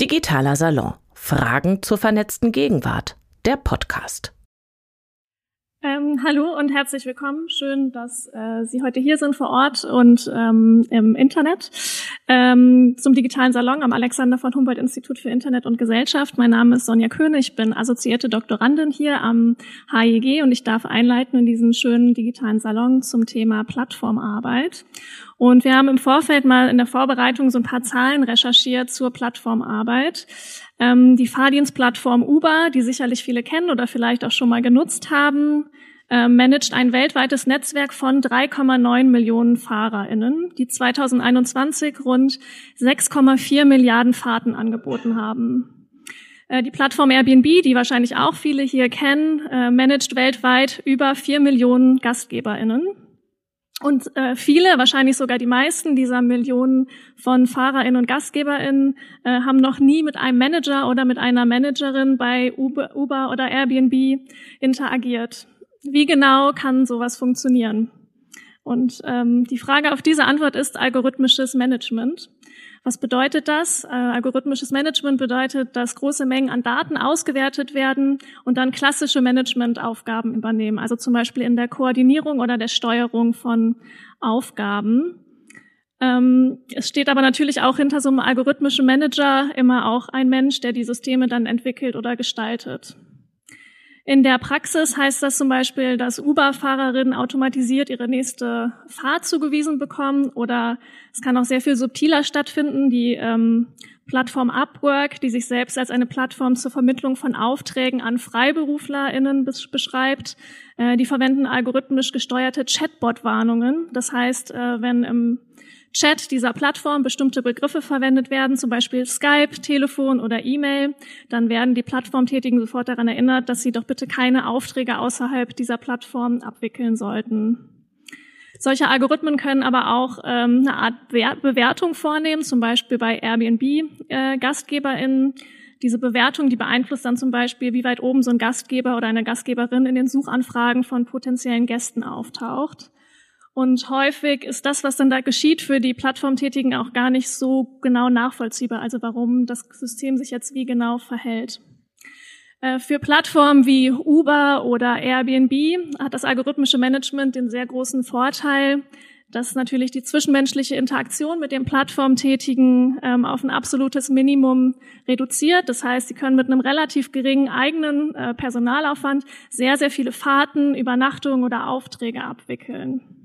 Digitaler Salon. Fragen zur vernetzten Gegenwart. Der Podcast. Ähm, hallo und herzlich willkommen. Schön, dass äh, Sie heute hier sind vor Ort und ähm, im Internet ähm, zum digitalen Salon am Alexander von Humboldt Institut für Internet und Gesellschaft. Mein Name ist Sonja König, ich bin assoziierte Doktorandin hier am HIG und ich darf einleiten in diesen schönen digitalen Salon zum Thema Plattformarbeit. Und wir haben im Vorfeld mal in der Vorbereitung so ein paar Zahlen recherchiert zur Plattformarbeit. Ähm, die Fahrdienstplattform Uber, die sicherlich viele kennen oder vielleicht auch schon mal genutzt haben, äh, managt ein weltweites Netzwerk von 3,9 Millionen FahrerInnen, die 2021 rund 6,4 Milliarden Fahrten angeboten haben. Äh, die Plattform Airbnb, die wahrscheinlich auch viele hier kennen, äh, managt weltweit über 4 Millionen GastgeberInnen. Und äh, viele, wahrscheinlich sogar die meisten dieser Millionen von FahrerInnen und GastgeberInnen äh, haben noch nie mit einem Manager oder mit einer Managerin bei Uber, Uber oder Airbnb interagiert. Wie genau kann sowas funktionieren? Und ähm, die Frage auf diese Antwort ist algorithmisches Management. Was bedeutet das? Äh, algorithmisches Management bedeutet, dass große Mengen an Daten ausgewertet werden und dann klassische Managementaufgaben übernehmen, also zum Beispiel in der Koordinierung oder der Steuerung von Aufgaben. Ähm, es steht aber natürlich auch hinter so einem algorithmischen Manager immer auch ein Mensch, der die Systeme dann entwickelt oder gestaltet. In der Praxis heißt das zum Beispiel, dass Uber-Fahrerinnen automatisiert ihre nächste Fahrt zugewiesen bekommen oder es kann auch sehr viel subtiler stattfinden. Die ähm, Plattform Upwork, die sich selbst als eine Plattform zur Vermittlung von Aufträgen an FreiberuflerInnen beschreibt, äh, die verwenden algorithmisch gesteuerte Chatbot-Warnungen. Das heißt, äh, wenn im Chat dieser Plattform bestimmte Begriffe verwendet werden, zum Beispiel Skype, Telefon oder E-Mail, dann werden die Plattformtätigen sofort daran erinnert, dass sie doch bitte keine Aufträge außerhalb dieser Plattform abwickeln sollten. Solche Algorithmen können aber auch ähm, eine Art Bewertung vornehmen, zum Beispiel bei Airbnb-GastgeberInnen. Äh, Diese Bewertung, die beeinflusst dann zum Beispiel, wie weit oben so ein Gastgeber oder eine Gastgeberin in den Suchanfragen von potenziellen Gästen auftaucht. Und häufig ist das, was dann da geschieht, für die Plattformtätigen auch gar nicht so genau nachvollziehbar, also warum das System sich jetzt wie genau verhält. Äh, für Plattformen wie Uber oder Airbnb hat das algorithmische Management den sehr großen Vorteil, dass natürlich die zwischenmenschliche Interaktion mit den Plattformtätigen ähm, auf ein absolutes Minimum reduziert. Das heißt, sie können mit einem relativ geringen eigenen äh, Personalaufwand sehr, sehr viele Fahrten, Übernachtungen oder Aufträge abwickeln.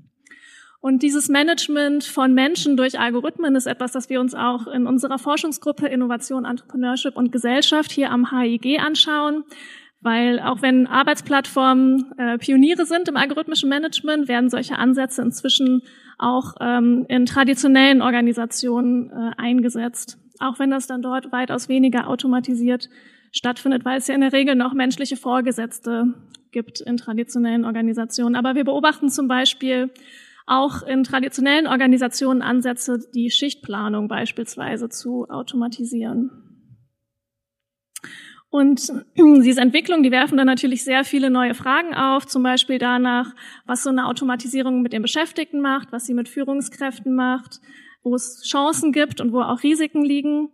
Und dieses Management von Menschen durch Algorithmen ist etwas, das wir uns auch in unserer Forschungsgruppe Innovation, Entrepreneurship und Gesellschaft hier am HIG anschauen. Weil auch wenn Arbeitsplattformen äh, Pioniere sind im algorithmischen Management, werden solche Ansätze inzwischen auch ähm, in traditionellen Organisationen äh, eingesetzt. Auch wenn das dann dort weitaus weniger automatisiert stattfindet, weil es ja in der Regel noch menschliche Vorgesetzte gibt in traditionellen Organisationen. Aber wir beobachten zum Beispiel auch in traditionellen Organisationen Ansätze, die Schichtplanung beispielsweise zu automatisieren. Und diese Entwicklungen, die werfen dann natürlich sehr viele neue Fragen auf, zum Beispiel danach, was so eine Automatisierung mit den Beschäftigten macht, was sie mit Führungskräften macht, wo es Chancen gibt und wo auch Risiken liegen.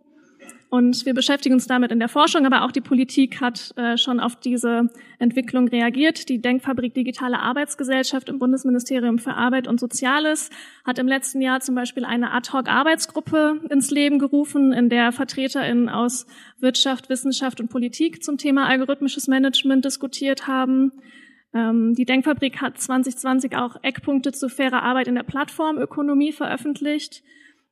Und wir beschäftigen uns damit in der Forschung, aber auch die Politik hat äh, schon auf diese Entwicklung reagiert. Die Denkfabrik Digitale Arbeitsgesellschaft im Bundesministerium für Arbeit und Soziales hat im letzten Jahr zum Beispiel eine Ad-Hoc-Arbeitsgruppe ins Leben gerufen, in der VertreterInnen aus Wirtschaft, Wissenschaft und Politik zum Thema algorithmisches Management diskutiert haben. Ähm, die Denkfabrik hat 2020 auch Eckpunkte zu fairer Arbeit in der Plattformökonomie veröffentlicht.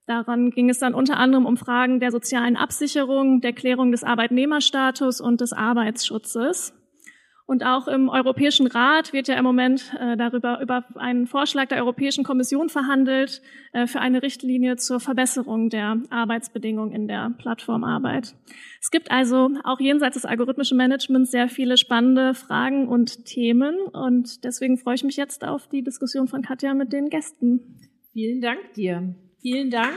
Daran ging es dann unter anderem um Fragen der sozialen Absicherung, der Klärung des Arbeitnehmerstatus und des Arbeitsschutzes. Und auch im Europäischen Rat wird ja im Moment äh, darüber über einen Vorschlag der Europäischen Kommission verhandelt äh, für eine Richtlinie zur Verbesserung der Arbeitsbedingungen in der Plattformarbeit. Es gibt also auch jenseits des algorithmischen Managements sehr viele spannende Fragen und Themen. Und deswegen freue ich mich jetzt auf die Diskussion von Katja mit den Gästen. Vielen Dank dir. Vielen Dank.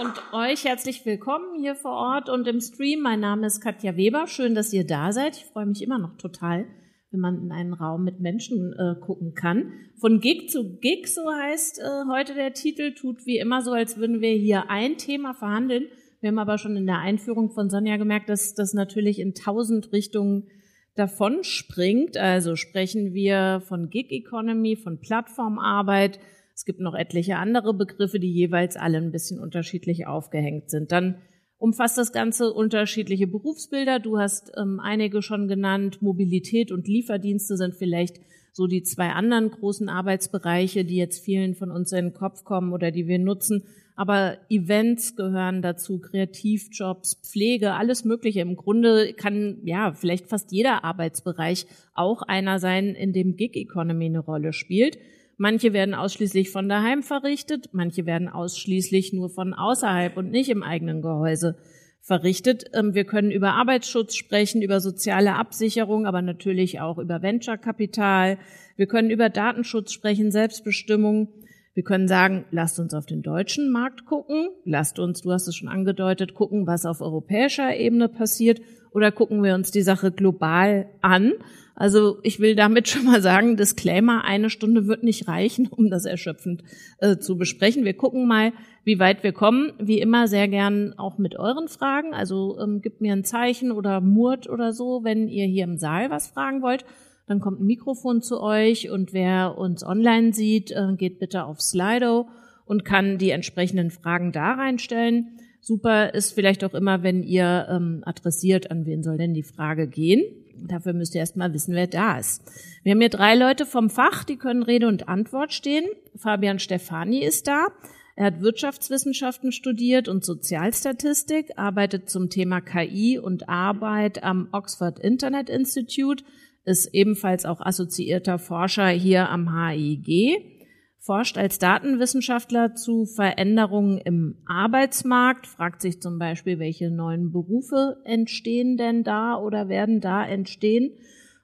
Und euch herzlich willkommen hier vor Ort und im Stream. Mein Name ist Katja Weber. Schön, dass ihr da seid. Ich freue mich immer noch total, wenn man in einen Raum mit Menschen äh, gucken kann. Von Gig zu Gig, so heißt äh, heute der Titel, tut wie immer so, als würden wir hier ein Thema verhandeln. Wir haben aber schon in der Einführung von Sonja gemerkt, dass das natürlich in tausend Richtungen davon springt. Also sprechen wir von Gig Economy, von Plattformarbeit. Es gibt noch etliche andere Begriffe, die jeweils alle ein bisschen unterschiedlich aufgehängt sind. Dann umfasst das Ganze unterschiedliche Berufsbilder. Du hast ähm, einige schon genannt. Mobilität und Lieferdienste sind vielleicht so die zwei anderen großen Arbeitsbereiche, die jetzt vielen von uns in den Kopf kommen oder die wir nutzen. Aber Events gehören dazu, Kreativjobs, Pflege, alles Mögliche. Im Grunde kann ja vielleicht fast jeder Arbeitsbereich auch einer sein, in dem Gig Economy eine Rolle spielt. Manche werden ausschließlich von daheim verrichtet, manche werden ausschließlich nur von außerhalb und nicht im eigenen Gehäuse verrichtet. Ähm, wir können über Arbeitsschutz sprechen, über soziale Absicherung, aber natürlich auch über Venture-Kapital. Wir können über Datenschutz sprechen, Selbstbestimmung. Wir können sagen, lasst uns auf den deutschen Markt gucken, lasst uns, du hast es schon angedeutet, gucken, was auf europäischer Ebene passiert oder gucken wir uns die Sache global an. Also ich will damit schon mal sagen, Disclaimer, eine Stunde wird nicht reichen, um das erschöpfend äh, zu besprechen. Wir gucken mal, wie weit wir kommen. Wie immer sehr gern auch mit euren Fragen. Also ähm, gebt mir ein Zeichen oder Murt oder so, wenn ihr hier im Saal was fragen wollt. Dann kommt ein Mikrofon zu euch und wer uns online sieht, äh, geht bitte auf Slido und kann die entsprechenden Fragen da reinstellen. Super ist vielleicht auch immer, wenn ihr ähm, adressiert, an wen soll denn die Frage gehen. Dafür müsst ihr erstmal wissen, wer da ist. Wir haben hier drei Leute vom Fach, die können Rede und Antwort stehen. Fabian Stefani ist da. Er hat Wirtschaftswissenschaften studiert und Sozialstatistik, arbeitet zum Thema KI und Arbeit am Oxford Internet Institute, ist ebenfalls auch assoziierter Forscher hier am HIG forscht als Datenwissenschaftler zu Veränderungen im Arbeitsmarkt, fragt sich zum Beispiel, welche neuen Berufe entstehen denn da oder werden da entstehen.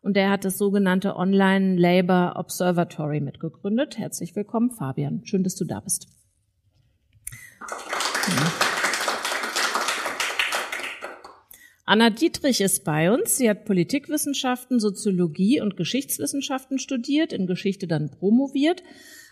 Und er hat das sogenannte Online Labor Observatory mitgegründet. Herzlich willkommen, Fabian. Schön, dass du da bist. Anna Dietrich ist bei uns. Sie hat Politikwissenschaften, Soziologie und Geschichtswissenschaften studiert, in Geschichte dann promoviert,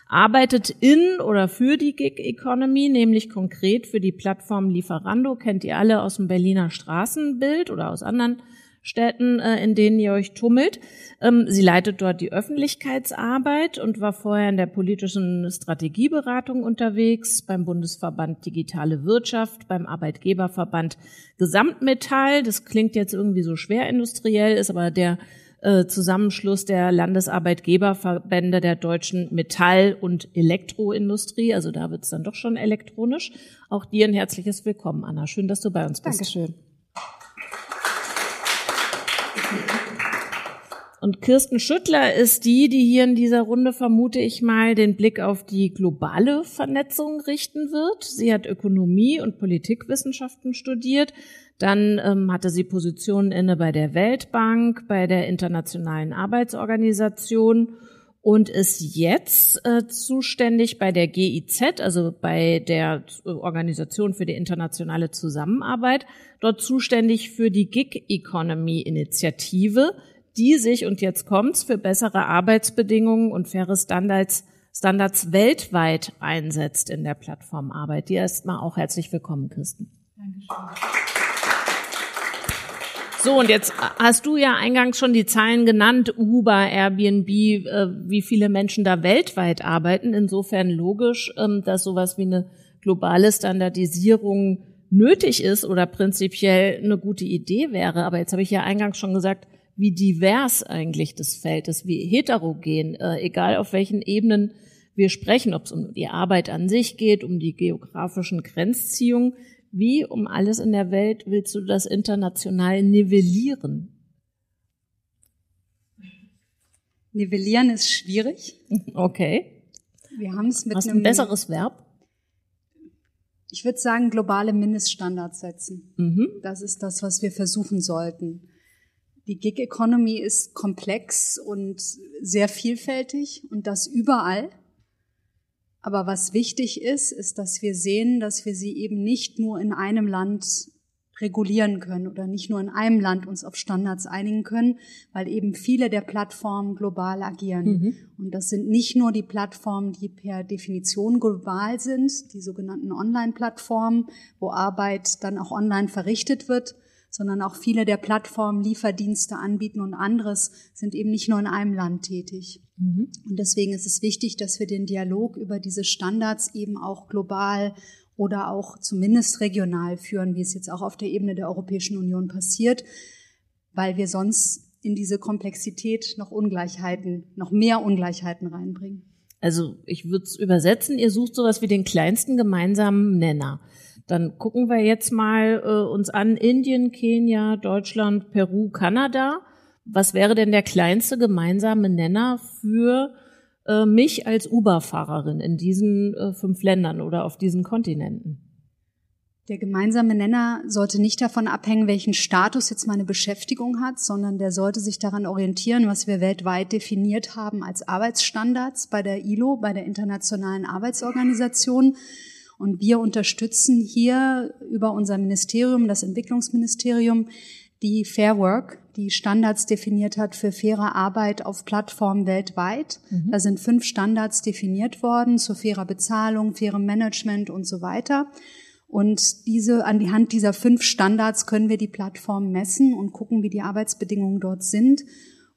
arbeitet in oder für die Gig Economy, nämlich konkret für die Plattform Lieferando, kennt ihr alle aus dem Berliner Straßenbild oder aus anderen Städten, äh, in denen ihr euch tummelt. Ähm, sie leitet dort die Öffentlichkeitsarbeit und war vorher in der politischen Strategieberatung unterwegs, beim Bundesverband Digitale Wirtschaft, beim Arbeitgeberverband Gesamtmetall. Das klingt jetzt irgendwie so schwer industriell, ist aber der äh, Zusammenschluss der Landesarbeitgeberverbände der deutschen Metall- und Elektroindustrie. Also da wird es dann doch schon elektronisch. Auch dir ein herzliches Willkommen, Anna. Schön, dass du bei uns bist. Dankeschön. Und Kirsten Schüttler ist die, die hier in dieser Runde, vermute ich mal, den Blick auf die globale Vernetzung richten wird. Sie hat Ökonomie und Politikwissenschaften studiert, dann ähm, hatte sie Positionen inne bei der Weltbank, bei der Internationalen Arbeitsorganisation und ist jetzt äh, zuständig bei der GIZ, also bei der Organisation für die internationale Zusammenarbeit, dort zuständig für die Gig Economy Initiative, die sich, und jetzt kommt's, für bessere Arbeitsbedingungen und faire Standards, Standards weltweit einsetzt in der Plattformarbeit. Dir erstmal auch herzlich willkommen, Kirsten. Dankeschön. So, und jetzt hast du ja eingangs schon die Zahlen genannt, Uber, Airbnb, äh, wie viele Menschen da weltweit arbeiten. Insofern logisch, ähm, dass sowas wie eine globale Standardisierung nötig ist oder prinzipiell eine gute Idee wäre. Aber jetzt habe ich ja eingangs schon gesagt, wie divers eigentlich das Feld ist, wie heterogen, äh, egal auf welchen Ebenen wir sprechen, ob es um die Arbeit an sich geht, um die geografischen Grenzziehungen. Wie um alles in der Welt willst du das international nivellieren? Nivellieren ist schwierig. Okay. Wir haben es mit Hast einem ein besseres Verb? Ich würde sagen, globale Mindeststandards setzen. Mhm. Das ist das, was wir versuchen sollten. Die Gig Economy ist komplex und sehr vielfältig und das überall. Aber was wichtig ist, ist, dass wir sehen, dass wir sie eben nicht nur in einem Land regulieren können oder nicht nur in einem Land uns auf Standards einigen können, weil eben viele der Plattformen global agieren. Mhm. Und das sind nicht nur die Plattformen, die per Definition global sind, die sogenannten Online-Plattformen, wo Arbeit dann auch online verrichtet wird, sondern auch viele der Plattformen Lieferdienste anbieten und anderes sind eben nicht nur in einem Land tätig. Mhm. Und deswegen ist es wichtig, dass wir den Dialog über diese Standards eben auch global oder auch zumindest regional führen, wie es jetzt auch auf der Ebene der Europäischen Union passiert, weil wir sonst in diese Komplexität noch Ungleichheiten, noch mehr Ungleichheiten reinbringen. Also ich würde es übersetzen, ihr sucht sowas wie den kleinsten gemeinsamen Nenner. Dann gucken wir jetzt mal äh, uns an Indien, Kenia, Deutschland, Peru, Kanada. Was wäre denn der kleinste gemeinsame Nenner für äh, mich als Uber-Fahrerin in diesen äh, fünf Ländern oder auf diesen Kontinenten? Der gemeinsame Nenner sollte nicht davon abhängen, welchen Status jetzt meine Beschäftigung hat, sondern der sollte sich daran orientieren, was wir weltweit definiert haben als Arbeitsstandards bei der ILO, bei der Internationalen Arbeitsorganisation. Und wir unterstützen hier über unser Ministerium, das Entwicklungsministerium, die Fair Work, die Standards definiert hat für faire Arbeit auf Plattformen weltweit. Mhm. Da sind fünf Standards definiert worden zu fairer Bezahlung, fairem Management und so weiter. Und diese, an die Hand dieser fünf Standards können wir die Plattform messen und gucken, wie die Arbeitsbedingungen dort sind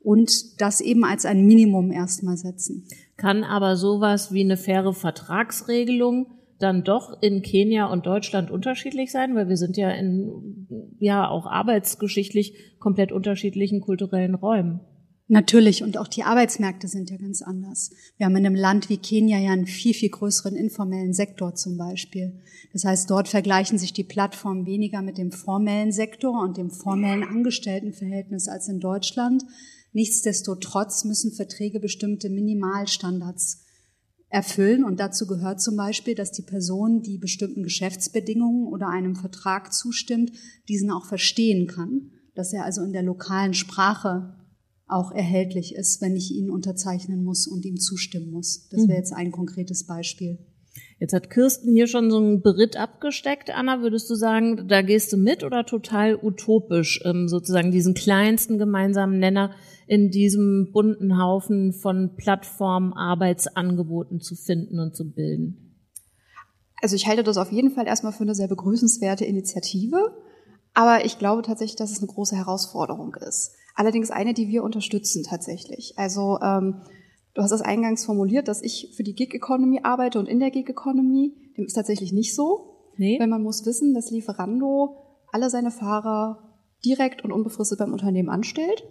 und das eben als ein Minimum erstmal setzen. Kann aber sowas wie eine faire Vertragsregelung dann doch in Kenia und Deutschland unterschiedlich sein, weil wir sind ja in ja auch arbeitsgeschichtlich komplett unterschiedlichen kulturellen Räumen. Natürlich, und auch die Arbeitsmärkte sind ja ganz anders. Wir haben in einem Land wie Kenia ja einen viel, viel größeren informellen Sektor zum Beispiel. Das heißt, dort vergleichen sich die Plattformen weniger mit dem formellen Sektor und dem formellen Angestelltenverhältnis als in Deutschland. Nichtsdestotrotz müssen Verträge bestimmte Minimalstandards erfüllen. Und dazu gehört zum Beispiel, dass die Person, die bestimmten Geschäftsbedingungen oder einem Vertrag zustimmt, diesen auch verstehen kann. Dass er also in der lokalen Sprache auch erhältlich ist, wenn ich ihn unterzeichnen muss und ihm zustimmen muss. Das wäre mhm. jetzt ein konkretes Beispiel. Jetzt hat Kirsten hier schon so einen Beritt abgesteckt. Anna, würdest du sagen, da gehst du mit oder total utopisch, ähm, sozusagen diesen kleinsten gemeinsamen Nenner in diesem bunten Haufen von Plattformen, Arbeitsangeboten zu finden und zu bilden? Also ich halte das auf jeden Fall erstmal für eine sehr begrüßenswerte Initiative. Aber ich glaube tatsächlich, dass es eine große Herausforderung ist. Allerdings eine, die wir unterstützen tatsächlich. Also ähm, du hast es eingangs formuliert, dass ich für die Gig Economy arbeite und in der Gig Economy, dem ist tatsächlich nicht so. Nee. Weil man muss wissen, dass Lieferando alle seine Fahrer direkt und unbefristet beim Unternehmen anstellt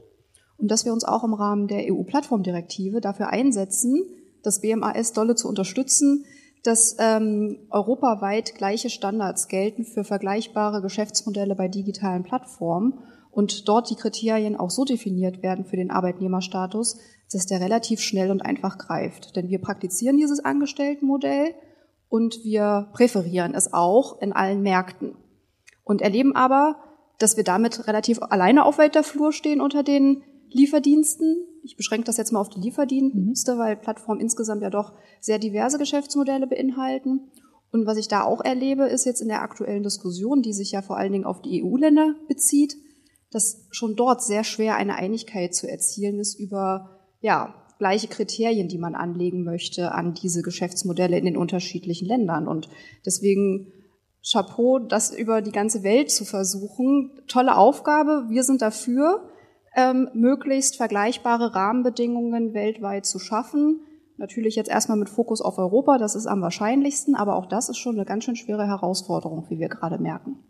und dass wir uns auch im Rahmen der EU-Plattformdirektive dafür einsetzen, das BMAS dolle zu unterstützen, dass ähm, europaweit gleiche Standards gelten für vergleichbare Geschäftsmodelle bei digitalen Plattformen und dort die Kriterien auch so definiert werden für den Arbeitnehmerstatus, dass der relativ schnell und einfach greift. Denn wir praktizieren dieses Angestelltenmodell und wir präferieren es auch in allen Märkten und erleben aber, dass wir damit relativ alleine auf weiter Flur stehen unter den Lieferdiensten. Ich beschränke das jetzt mal auf die Lieferdienste, mhm. weil Plattformen insgesamt ja doch sehr diverse Geschäftsmodelle beinhalten. Und was ich da auch erlebe, ist jetzt in der aktuellen Diskussion, die sich ja vor allen Dingen auf die EU-Länder bezieht, dass schon dort sehr schwer eine Einigkeit zu erzielen ist über ja, gleiche Kriterien, die man anlegen möchte an diese Geschäftsmodelle in den unterschiedlichen Ländern. Und deswegen Chapeau, das über die ganze Welt zu versuchen. Tolle Aufgabe. Wir sind dafür, ähm, möglichst vergleichbare Rahmenbedingungen weltweit zu schaffen. Natürlich jetzt erstmal mit Fokus auf Europa, das ist am wahrscheinlichsten, aber auch das ist schon eine ganz schön schwere Herausforderung, wie wir gerade merken.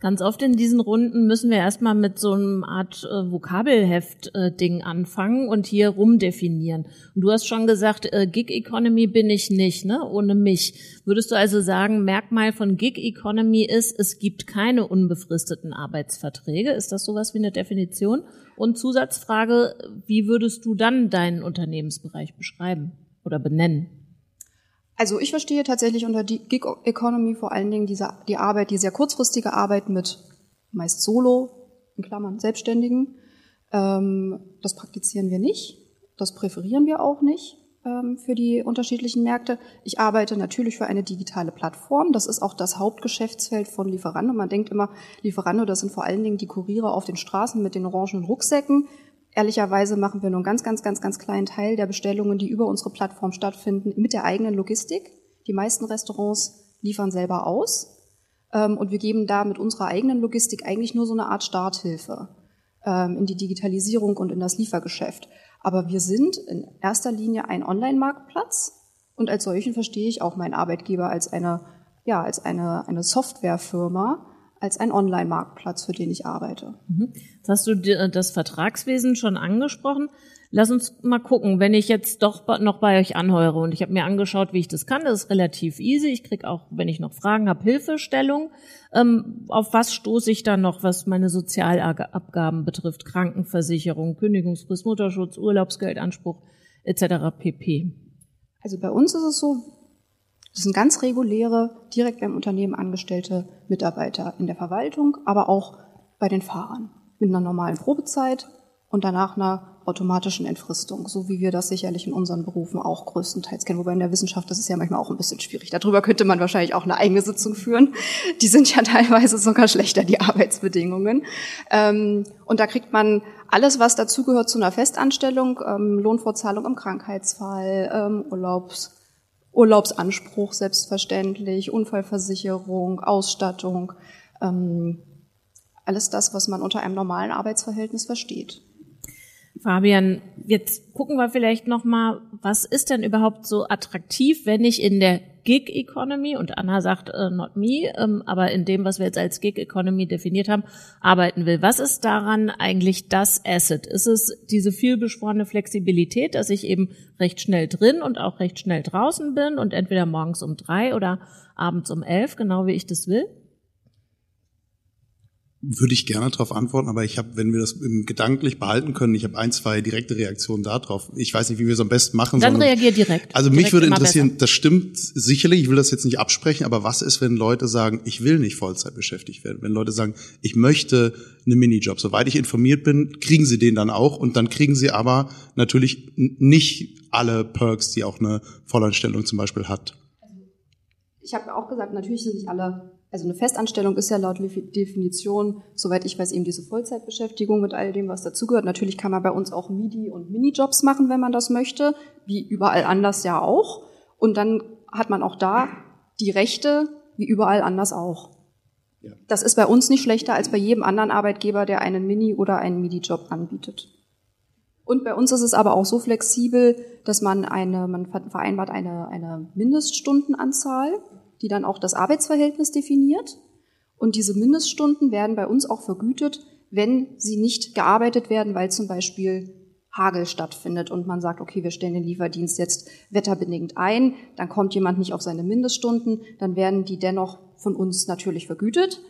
Ganz oft in diesen Runden müssen wir erstmal mit so einem Art äh, Vokabelheft-Ding äh, anfangen und hier rumdefinieren. Und du hast schon gesagt, äh, Gig Economy bin ich nicht, ne? Ohne mich. Würdest du also sagen, Merkmal von Gig Economy ist, es gibt keine unbefristeten Arbeitsverträge? Ist das sowas wie eine Definition? Und Zusatzfrage, wie würdest du dann deinen Unternehmensbereich beschreiben oder benennen? Also ich verstehe tatsächlich unter die Gig Economy vor allen Dingen diese, die Arbeit, die sehr kurzfristige Arbeit mit meist Solo, in Klammern Selbstständigen. Ähm, das praktizieren wir nicht, das präferieren wir auch nicht. ähm, für die unterschiedlichen Märkte. Ich arbeite natürlich für eine digitale Plattform. Das ist auch das Hauptgeschäftsfeld von Lieferando. Man denkt immer, Lieferando, das sind vor allen Dingen die Kuriere auf den Straßen mit den orangenen Rucksäcken. Ehrlicherweise machen wir nur einen ganz, ganz, ganz, ganz kleinen Teil der Bestellungen, die über unsere Plattform stattfinden, mit der eigenen Logistik. Die meisten Restaurants liefern selber aus. Ähm, und wir geben da mit unserer eigenen Logistik eigentlich nur so eine Art Starthilfe ähm, in die Digitalisierung und in das Liefergeschäft. Aber wir sind in erster Linie ein Online-Marktplatz und als solchen verstehe ich auch meinen Arbeitgeber als eine, ja, als eine, eine Softwarefirma, als ein Online-Marktplatz, für den ich arbeite. Mhm. Jetzt hast du das Vertragswesen schon angesprochen. Lass uns mal gucken, wenn ich jetzt doch noch bei euch anheure und ich habe mir angeschaut, wie ich das kann, das ist relativ easy. Ich krieg auch, wenn ich noch Fragen habe, Hilfestellung. Ähm, auf was stoße ich dann noch, was meine Sozialabgaben betrifft? Krankenversicherung, Kündigungsfrist, Mutterschutz, Urlaubsgeldanspruch etc. pp. Also bei uns ist es so, das sind ganz reguläre, direkt beim Unternehmen angestellte Mitarbeiter in der Verwaltung, aber auch bei den Fahrern mit einer normalen Probezeit und danach einer automatischen Entfristung, so wie wir das sicherlich in unseren Berufen auch größtenteils kennen. Wobei in der Wissenschaft, das ist ja manchmal auch ein bisschen schwierig. Darüber könnte man wahrscheinlich auch eine eigene Sitzung führen. Die sind ja teilweise sogar schlechter, die Arbeitsbedingungen. Ähm, und da kriegt man alles, was dazugehört zu einer Festanstellung, ähm, Lohnfortzahlung im Krankheitsfall, ähm, Urlaubs, Urlaubsanspruch selbstverständlich, Unfallversicherung, Ausstattung, alles das, was man unter einem normalen Arbeitsverhältnis versteht. Fabian, jetzt gucken wir vielleicht noch mal, was ist denn überhaupt so attraktiv, wenn ich in der Gig Economy und Anna sagt äh, not me, ähm, aber in dem, was wir jetzt als Gig Economy definiert haben, arbeiten will. Was ist daran eigentlich das Asset? Ist es diese vielbeschworene Flexibilität, dass ich eben recht schnell drin und auch recht schnell draußen bin und entweder morgens um drei oder abends um elf, genau wie ich das will? Würde ich gerne darauf antworten, aber ich habe, wenn wir das gedanklich behalten können, ich habe ein, zwei direkte Reaktionen darauf. Ich weiß nicht, wie wir es am besten machen. Dann reagier direkt. Also direkt mich würde interessieren, besser. das stimmt sicherlich, ich will das jetzt nicht absprechen, aber was ist, wenn Leute sagen, ich will nicht Vollzeit beschäftigt werden? Wenn Leute sagen, ich möchte einen Minijob. Soweit ich informiert bin, kriegen sie den dann auch und dann kriegen sie aber natürlich nicht alle Perks, die auch eine Vollanstellung zum Beispiel hat. Ich habe auch gesagt, natürlich sind nicht alle also eine Festanstellung ist ja laut Definition, soweit ich weiß, eben diese Vollzeitbeschäftigung mit all dem, was dazugehört. Natürlich kann man bei uns auch MIDI und Minijobs machen, wenn man das möchte, wie überall anders ja auch. Und dann hat man auch da die Rechte, wie überall anders auch. Ja. Das ist bei uns nicht schlechter als bei jedem anderen Arbeitgeber, der einen Mini- oder einen MIDI-Job anbietet. Und bei uns ist es aber auch so flexibel, dass man eine, man vereinbart eine, eine Mindeststundenanzahl die dann auch das Arbeitsverhältnis definiert. Und diese Mindeststunden werden bei uns auch vergütet, wenn sie nicht gearbeitet werden, weil zum Beispiel Hagel stattfindet und man sagt, okay, wir stellen den Lieferdienst jetzt wetterbedingt ein, dann kommt jemand nicht auf seine Mindeststunden, dann werden die dennoch von uns natürlich vergütet.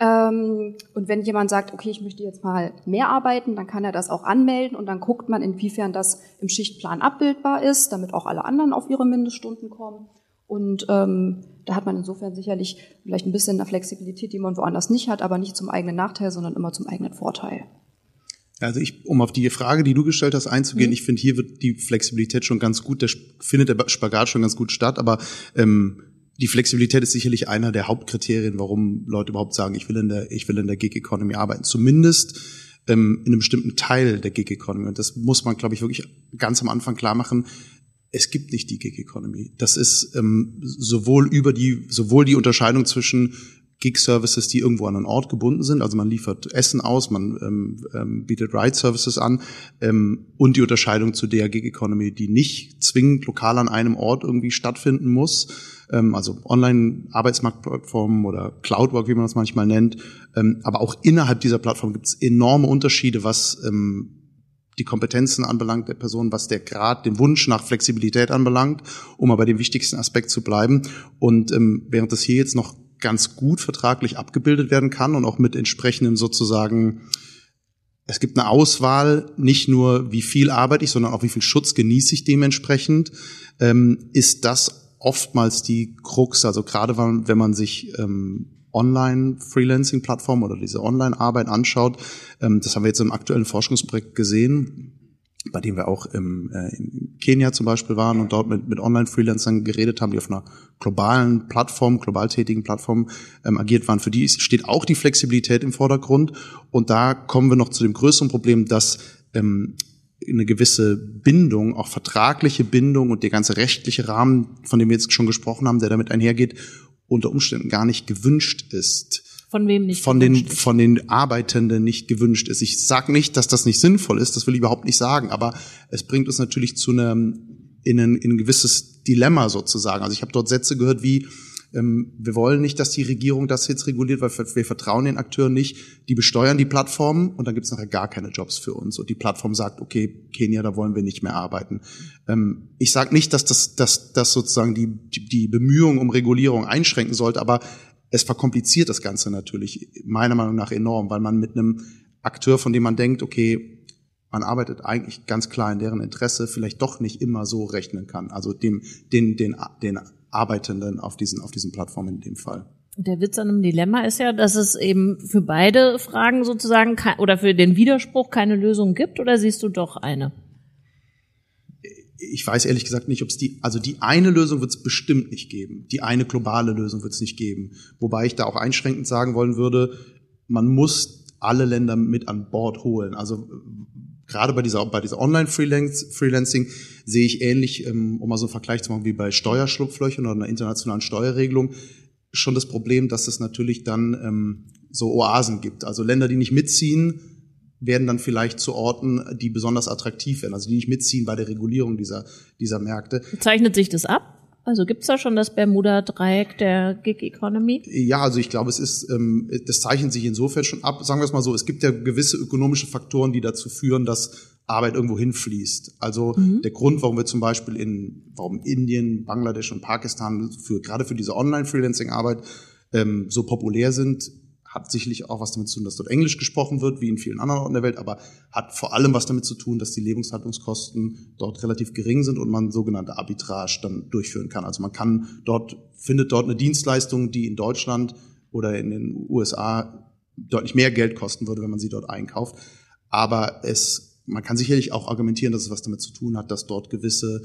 Ähm, und wenn jemand sagt, okay, ich möchte jetzt mal mehr arbeiten, dann kann er das auch anmelden und dann guckt man, inwiefern das im Schichtplan abbildbar ist, damit auch alle anderen auf ihre Mindeststunden kommen. Und ähm, da hat man insofern sicherlich vielleicht ein bisschen eine Flexibilität, die man woanders nicht hat, aber nicht zum eigenen Nachteil, sondern immer zum eigenen Vorteil. Also ich, um auf die Frage, die du gestellt hast, einzugehen, mhm. ich finde, hier wird die Flexibilität schon ganz gut, der findet der Spagat schon ganz gut statt, aber ähm, die Flexibilität ist sicherlich einer der Hauptkriterien, warum Leute überhaupt sagen, ich will in der, ich will in der Gig Economy arbeiten. Zumindest ähm, in einem bestimmten Teil der Gig Economy. Und das muss man, glaube ich, wirklich ganz am Anfang klar machen es gibt nicht die Gig Economy. Das ist ähm, sowohl über die sowohl die Unterscheidung zwischen Gig Services, die irgendwo an einen Ort gebunden sind, also man liefert Essen aus, man ähm, ähm, bietet Ride Services an ähm, und die Unterscheidung zu der Gig Economy, die nicht zwingend lokal an einem Ort irgendwie stattfinden muss, ähm, also Online-Arbeitsmarktplattformen oder Cloudwork, wie man das manchmal nennt, ähm, aber auch innerhalb dieser Plattform gibt es enorme Unterschiede, was ähm, die Kompetenzen anbelangt der Person, was der Grad, den Wunsch nach Flexibilität anbelangt, um aber dem wichtigsten Aspekt zu bleiben. Und ähm, während das hier jetzt noch ganz gut vertraglich abgebildet werden kann und auch mit entsprechenden sozusagen es gibt eine Auswahl, nicht nur wie viel arbeite ich, sondern auch wie viel Schutz genieße ich dementsprechend, ähm, ist das oftmals die Krux. Also gerade wenn man sich ähm, Online-Freelancing-Plattform oder diese Online-Arbeit anschaut, ähm, das haben wir jetzt im aktuellen Forschungsprojekt gesehen, bei dem wir auch im, äh, in Kenia zum Beispiel waren und dort mit, mit Online-Freelancern geredet haben, die auf einer globalen Plattform, global tätigen Plattform ähm, agiert waren. Für die steht auch die Flexibilität im Vordergrund. Und da kommen wir noch zu dem größeren Problem, dass ähm, eine gewisse Bindung, auch vertragliche Bindung und der ganze rechtliche Rahmen, von dem wir jetzt schon gesprochen haben, der damit einhergeht, unter Umständen gar nicht gewünscht ist. Von wem nicht? Von den, ist. von den Arbeitenden nicht gewünscht ist. Ich sage nicht, dass das nicht sinnvoll ist, das will ich überhaupt nicht sagen, aber es bringt uns natürlich zu einem, in ein, in ein gewisses Dilemma sozusagen. Also ich habe dort Sätze gehört wie, ähm, wir wollen nicht, dass die Regierung das jetzt reguliert, weil wir vertrauen den Akteuren nicht. Die besteuern die Plattformen und dann gibt es nachher gar keine Jobs für uns. Und die Plattform sagt, okay, Kenia, da wollen wir nicht mehr arbeiten. Ähm, ich sage nicht, dass das, dass, dass sozusagen die, die, die Bemühungen um Regulierung einschränken sollte, aber es verkompliziert das Ganze natürlich meiner Meinung nach enorm, weil man mit einem Akteur, von dem man denkt, okay, man arbeitet eigentlich ganz klar in deren Interesse, vielleicht doch nicht immer so rechnen kann. Also dem, den, den, den Arbeitenden auf diesen, auf diesen Plattformen in dem Fall. Der Witz an einem Dilemma ist ja, dass es eben für beide Fragen sozusagen oder für den Widerspruch keine Lösung gibt, oder siehst du doch eine? ich weiß ehrlich gesagt nicht, ob es die, also die eine Lösung wird es bestimmt nicht geben. Die eine globale Lösung wird es nicht geben. Wobei ich da auch einschränkend sagen wollen würde, man muss alle Länder mit an Bord holen. Also gerade bei dieser, bei dieser Online-Freelancing sehe ich ähnlich, ähm, um mal so einen Vergleich zu machen, wie bei Steuerschlupflöchern oder einer internationalen Steuerregelung, schon das Problem, dass es natürlich dann ähm, so Oasen gibt. Also Länder, die nicht mitziehen, werden dann vielleicht zu Orten, die besonders attraktiv werden, also die nicht mitziehen bei der Regulierung dieser, dieser Märkte. Zeichnet sich das ab? Also gibt's da schon das Bermuda-Dreieck der Gig Economy? Ja, also ich glaube, es ist, ähm, das zeichnet sich insofern schon ab. Sagen wir es mal so, es gibt ja gewisse ökonomische Faktoren, die dazu führen, dass Arbeit irgendwo hinfließt. Also mhm. der Grund, warum wir zum Beispiel in, warum Indien, Bangladesch und Pakistan für gerade für diese Online-Freelancing-Arbeit ähm, so populär sind, hat sicherlich auch was damit zu tun, dass dort Englisch gesprochen wird, wie in vielen anderen Orten der Welt, aber hat vor allem was damit zu tun, dass die Lebenshaltungskosten dort relativ gering sind und man sogenannte Arbitrage dann durchführen kann. Also man kann dort, findet dort eine Dienstleistung, die in Deutschland oder in den USA deutlich mehr Geld kosten würde, wenn man sie dort einkauft. Aber es, man kann sicherlich auch argumentieren, dass es was damit zu tun hat, dass dort gewisse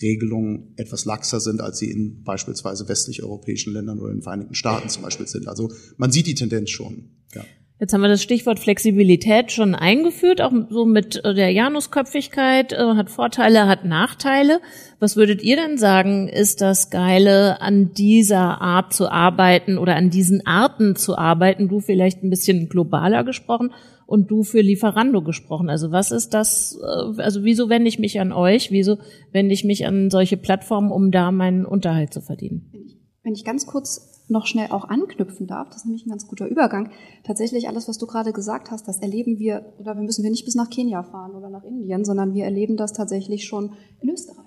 Regelungen etwas laxer sind, als sie in beispielsweise westlich-europäischen Ländern oder in den Vereinigten Staaten zum Beispiel sind. Also man sieht die Tendenz schon. Ja. Jetzt haben wir das Stichwort Flexibilität schon eingeführt, auch so mit der Janusköpfigkeit, äh, hat Vorteile, hat Nachteile. Was würdet ihr denn sagen, ist das Geile an dieser Art zu arbeiten oder an diesen Arten zu arbeiten? Du vielleicht ein bisschen globaler gesprochen und du für Lieferando gesprochen. Also was ist das, äh, also wieso wende ich mich an euch? Wieso wende ich mich an solche Plattformen, um da meinen Unterhalt zu verdienen? Wenn ich ganz kurz noch schnell auch anknüpfen darf, das ist nämlich ein ganz guter Übergang. Tatsächlich alles, was du gerade gesagt hast, das erleben wir, oder wir müssen wir nicht bis nach Kenia fahren oder nach Indien, sondern wir erleben das tatsächlich schon in Österreich.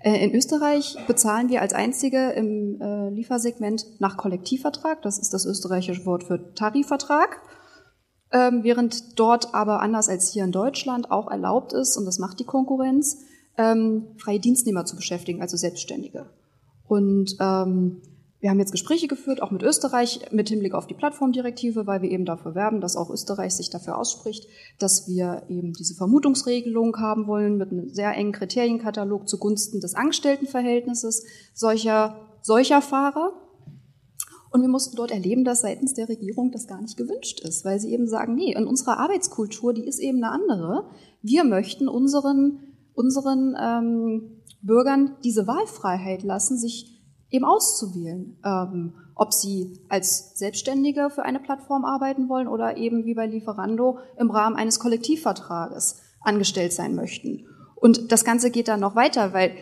Äh, in Österreich bezahlen wir als einzige im äh, Liefersegment nach Kollektivvertrag. Das ist das österreichische Wort für Tarifvertrag ähm, während dort aber anders als hier in Deutschland auch erlaubt ist, und das macht die Konkurrenz, ähm, freie Dienstnehmer zu beschäftigen, also Selbstständige. Und ähm, wir haben jetzt Gespräche geführt, auch mit Österreich, mit Hinblick auf die Plattformdirektive, weil wir eben dafür werben, dass auch Österreich sich dafür ausspricht, dass wir eben diese Vermutungsregelung haben wollen mit einem sehr engen Kriterienkatalog zugunsten des Angestelltenverhältnisses solcher, solcher Fahrer. Und wir mussten dort erleben, dass seitens der Regierung das gar nicht gewünscht ist, weil sie eben sagen, nee, in unserer Arbeitskultur, die ist eben eine andere. Wir möchten unseren, unseren ähm, Bürgern diese Wahlfreiheit lassen, sich eben auszuwählen, ähm, ob sie als Selbstständige für eine Plattform arbeiten wollen oder eben wie bei Lieferando im Rahmen eines Kollektivvertrages angestellt sein möchten. Und das Ganze geht dann noch weiter, weil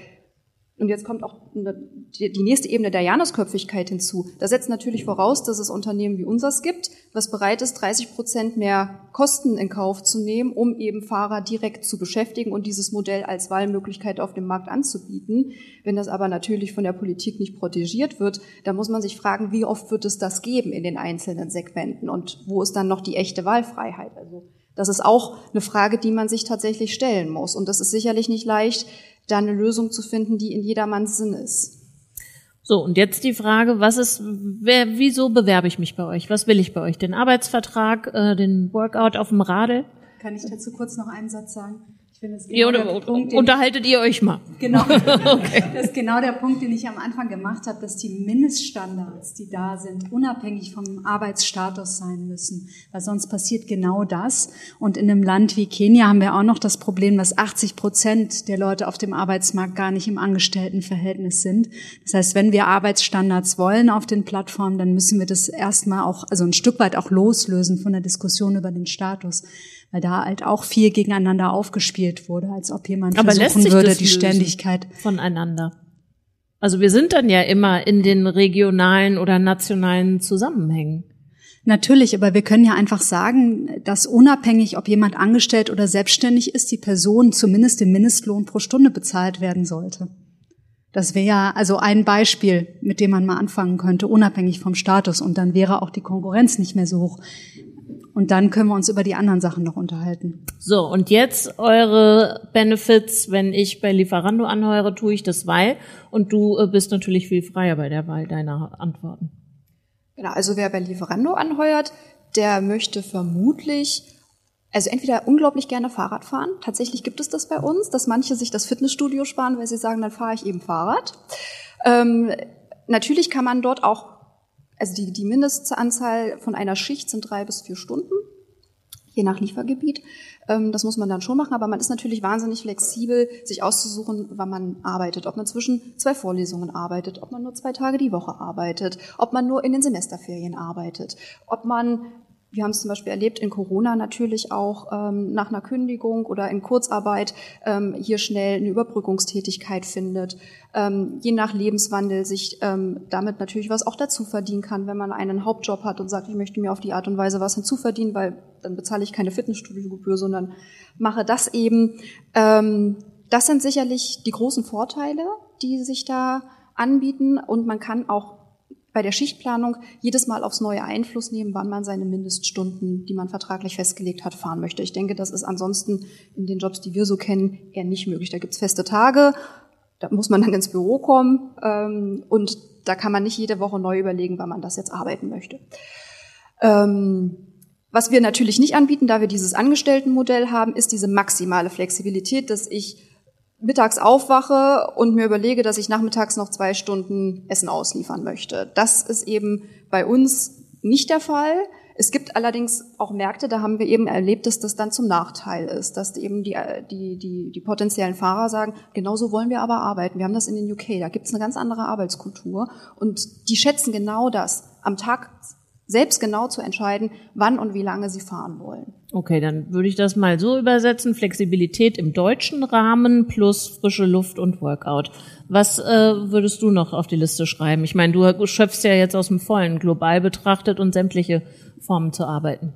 und jetzt kommt auch die nächste Ebene der Janusköpfigkeit hinzu. Da setzt natürlich voraus, dass es Unternehmen wie unseres gibt, was bereit ist, 30 Prozent mehr Kosten in Kauf zu nehmen, um eben Fahrer direkt zu beschäftigen und dieses Modell als Wahlmöglichkeit auf dem Markt anzubieten. Wenn das aber natürlich von der Politik nicht protegiert wird, dann muss man sich fragen, wie oft wird es das geben in den einzelnen Segmenten und wo ist dann noch die echte Wahlfreiheit? Also das ist auch eine Frage, die man sich tatsächlich stellen muss. Und das ist sicherlich nicht leicht, da eine Lösung zu finden, die in jedermanns Sinn ist. So, und jetzt die Frage, was ist, wer, wieso bewerbe ich mich bei euch? Was will ich bei euch? Den Arbeitsvertrag, äh, den Workout auf dem Radl? Kann ich dazu kurz noch einen Satz sagen? Ich finde, das genau ihr, Punkt, unterhaltet ihr euch mal. Genau. okay. Das ist genau der Punkt, den ich am Anfang gemacht habe, dass die Mindeststandards, die da sind, unabhängig vom Arbeitsstatus sein müssen. Weil sonst passiert genau das. Und in einem Land wie Kenia haben wir auch noch das Problem, dass 80 Prozent der Leute auf dem Arbeitsmarkt gar nicht im Angestelltenverhältnis sind. Das heißt, wenn wir Arbeitsstandards wollen auf den Plattformen, dann müssen wir das erstmal auch, also ein Stück weit auch loslösen von der Diskussion über den Status weil da halt auch viel gegeneinander aufgespielt wurde, als ob jemand Aber versuchen würde, die Ständigkeit voneinander. Also wir sind dann ja immer in den regionalen oder nationalen Zusammenhängen. Natürlich, aber wir können ja einfach sagen, dass unabhängig, ob jemand angestellt oder selbstständig ist, die Person zumindest den Mindestlohn pro Stunde bezahlt werden sollte. Das wäre ja also ein Beispiel, mit dem man mal anfangen könnte, unabhängig vom Status. Und dann wäre auch die Konkurrenz nicht mehr so hoch. Und dann können wir uns über die anderen Sachen noch unterhalten. So, und jetzt eure Benefits, wenn ich bei Lieferando anheuere, tue ich das weil. Und du äh, bist natürlich viel freier bei der Wahl deiner Antworten. Genau, also wer bei Lieferando anheuert, der möchte vermutlich also entweder unglaublich gerne Fahrrad fahren. Tatsächlich gibt es das bei uns, dass manche sich das Fitnessstudio sparen, weil sie sagen, dann fahre ich eben Fahrrad. Ähm, natürlich kann man dort auch also die, die Mindestanzahl von einer Schicht sind drei bis vier Stunden, je nach Liefergebiet. Ähm, das muss man dann schon machen, aber man ist natürlich wahnsinnig flexibel, sich auszusuchen, wann man arbeitet. Ob man zwischen zwei Vorlesungen arbeitet, ob man nur zwei Tage die Woche arbeitet, ob man nur in den Semesterferien arbeitet, ob man wir haben es zum Beispiel erlebt in Corona natürlich auch ähm, nach einer Kündigung oder in Kurzarbeit ähm, hier schnell eine Überbrückungstätigkeit findet, ähm, je nach Lebenswandel sich ähm, damit natürlich was auch dazu verdienen kann, wenn man einen Hauptjob hat und sagt, ich möchte mir auf die Art und Weise was hinzuverdienen, weil dann bezahle ich keine Fitnessstudiogebühr, sondern mache das eben. Ähm, das sind sicherlich die großen Vorteile, die sich da anbieten und man kann auch bei der Schichtplanung jedes Mal aufs neue Einfluss nehmen, wann man seine Mindeststunden, die man vertraglich festgelegt hat, fahren möchte. Ich denke, das ist ansonsten in den Jobs, die wir so kennen, eher nicht möglich. Da gibt's feste Tage, da muss man dann ins Büro kommen ähm, und da kann man nicht jede Woche neu überlegen, wann man das jetzt arbeiten möchte. Ähm, was wir natürlich nicht anbieten, da wir dieses Angestelltenmodell haben, ist diese maximale Flexibilität, dass ich mittags aufwache und mir überlege, dass ich nachmittags noch zwei Stunden Essen ausliefern möchte. Das ist eben bei uns nicht der Fall. Es gibt allerdings auch Märkte, da haben wir eben erlebt, dass das dann zum Nachteil ist, dass eben die, die, die, die potenziellen Fahrer sagen, genauso wollen wir aber arbeiten. Wir haben das in den UK, da gibt es eine ganz andere Arbeitskultur und die schätzen genau das. Am Tag selbst genau zu entscheiden, wann und wie lange sie fahren wollen. Okay, dann würde ich das mal so übersetzen. Flexibilität im deutschen Rahmen plus frische Luft und Workout. Was äh, würdest du noch auf die Liste schreiben? Ich meine, du schöpfst ja jetzt aus dem Vollen, global betrachtet und sämtliche Formen zu arbeiten.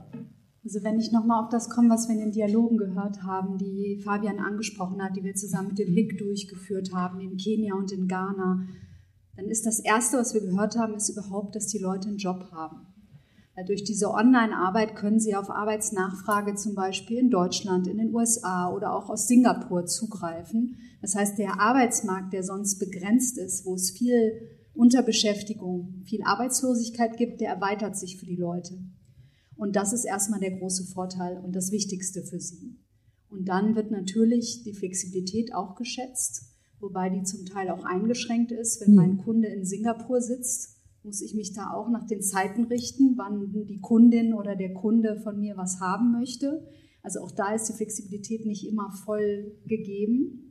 Also wenn ich nochmal auf das komme, was wir in den Dialogen gehört haben, die Fabian angesprochen hat, die wir zusammen mit dem HIC durchgeführt haben, in Kenia und in Ghana, dann ist das Erste, was wir gehört haben, ist überhaupt, dass die Leute einen Job haben. Durch diese Online-Arbeit können Sie auf Arbeitsnachfrage zum Beispiel in Deutschland, in den USA oder auch aus Singapur zugreifen. Das heißt, der Arbeitsmarkt, der sonst begrenzt ist, wo es viel Unterbeschäftigung, viel Arbeitslosigkeit gibt, der erweitert sich für die Leute. Und das ist erstmal der große Vorteil und das Wichtigste für sie. Und dann wird natürlich die Flexibilität auch geschätzt, wobei die zum Teil auch eingeschränkt ist, wenn mein Kunde in Singapur sitzt muss ich mich da auch nach den Zeiten richten, wann die Kundin oder der Kunde von mir was haben möchte. Also auch da ist die Flexibilität nicht immer voll gegeben.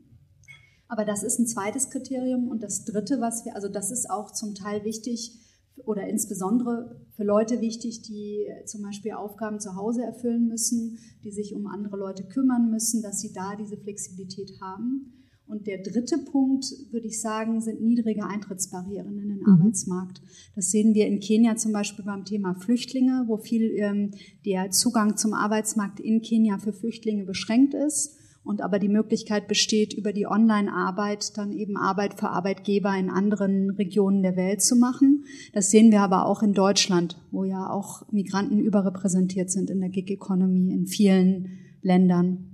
Aber das ist ein zweites Kriterium. Und das dritte, was wir, also das ist auch zum Teil wichtig oder insbesondere für Leute wichtig, die zum Beispiel Aufgaben zu Hause erfüllen müssen, die sich um andere Leute kümmern müssen, dass sie da diese Flexibilität haben. Und der dritte Punkt, würde ich sagen, sind niedrige Eintrittsbarrieren in den mhm. Arbeitsmarkt. Das sehen wir in Kenia zum Beispiel beim Thema Flüchtlinge, wo viel ähm, der Zugang zum Arbeitsmarkt in Kenia für Flüchtlinge beschränkt ist und aber die Möglichkeit besteht, über die Online-Arbeit dann eben Arbeit für Arbeitgeber in anderen Regionen der Welt zu machen. Das sehen wir aber auch in Deutschland, wo ja auch Migranten überrepräsentiert sind in der Gig Economy in vielen Ländern.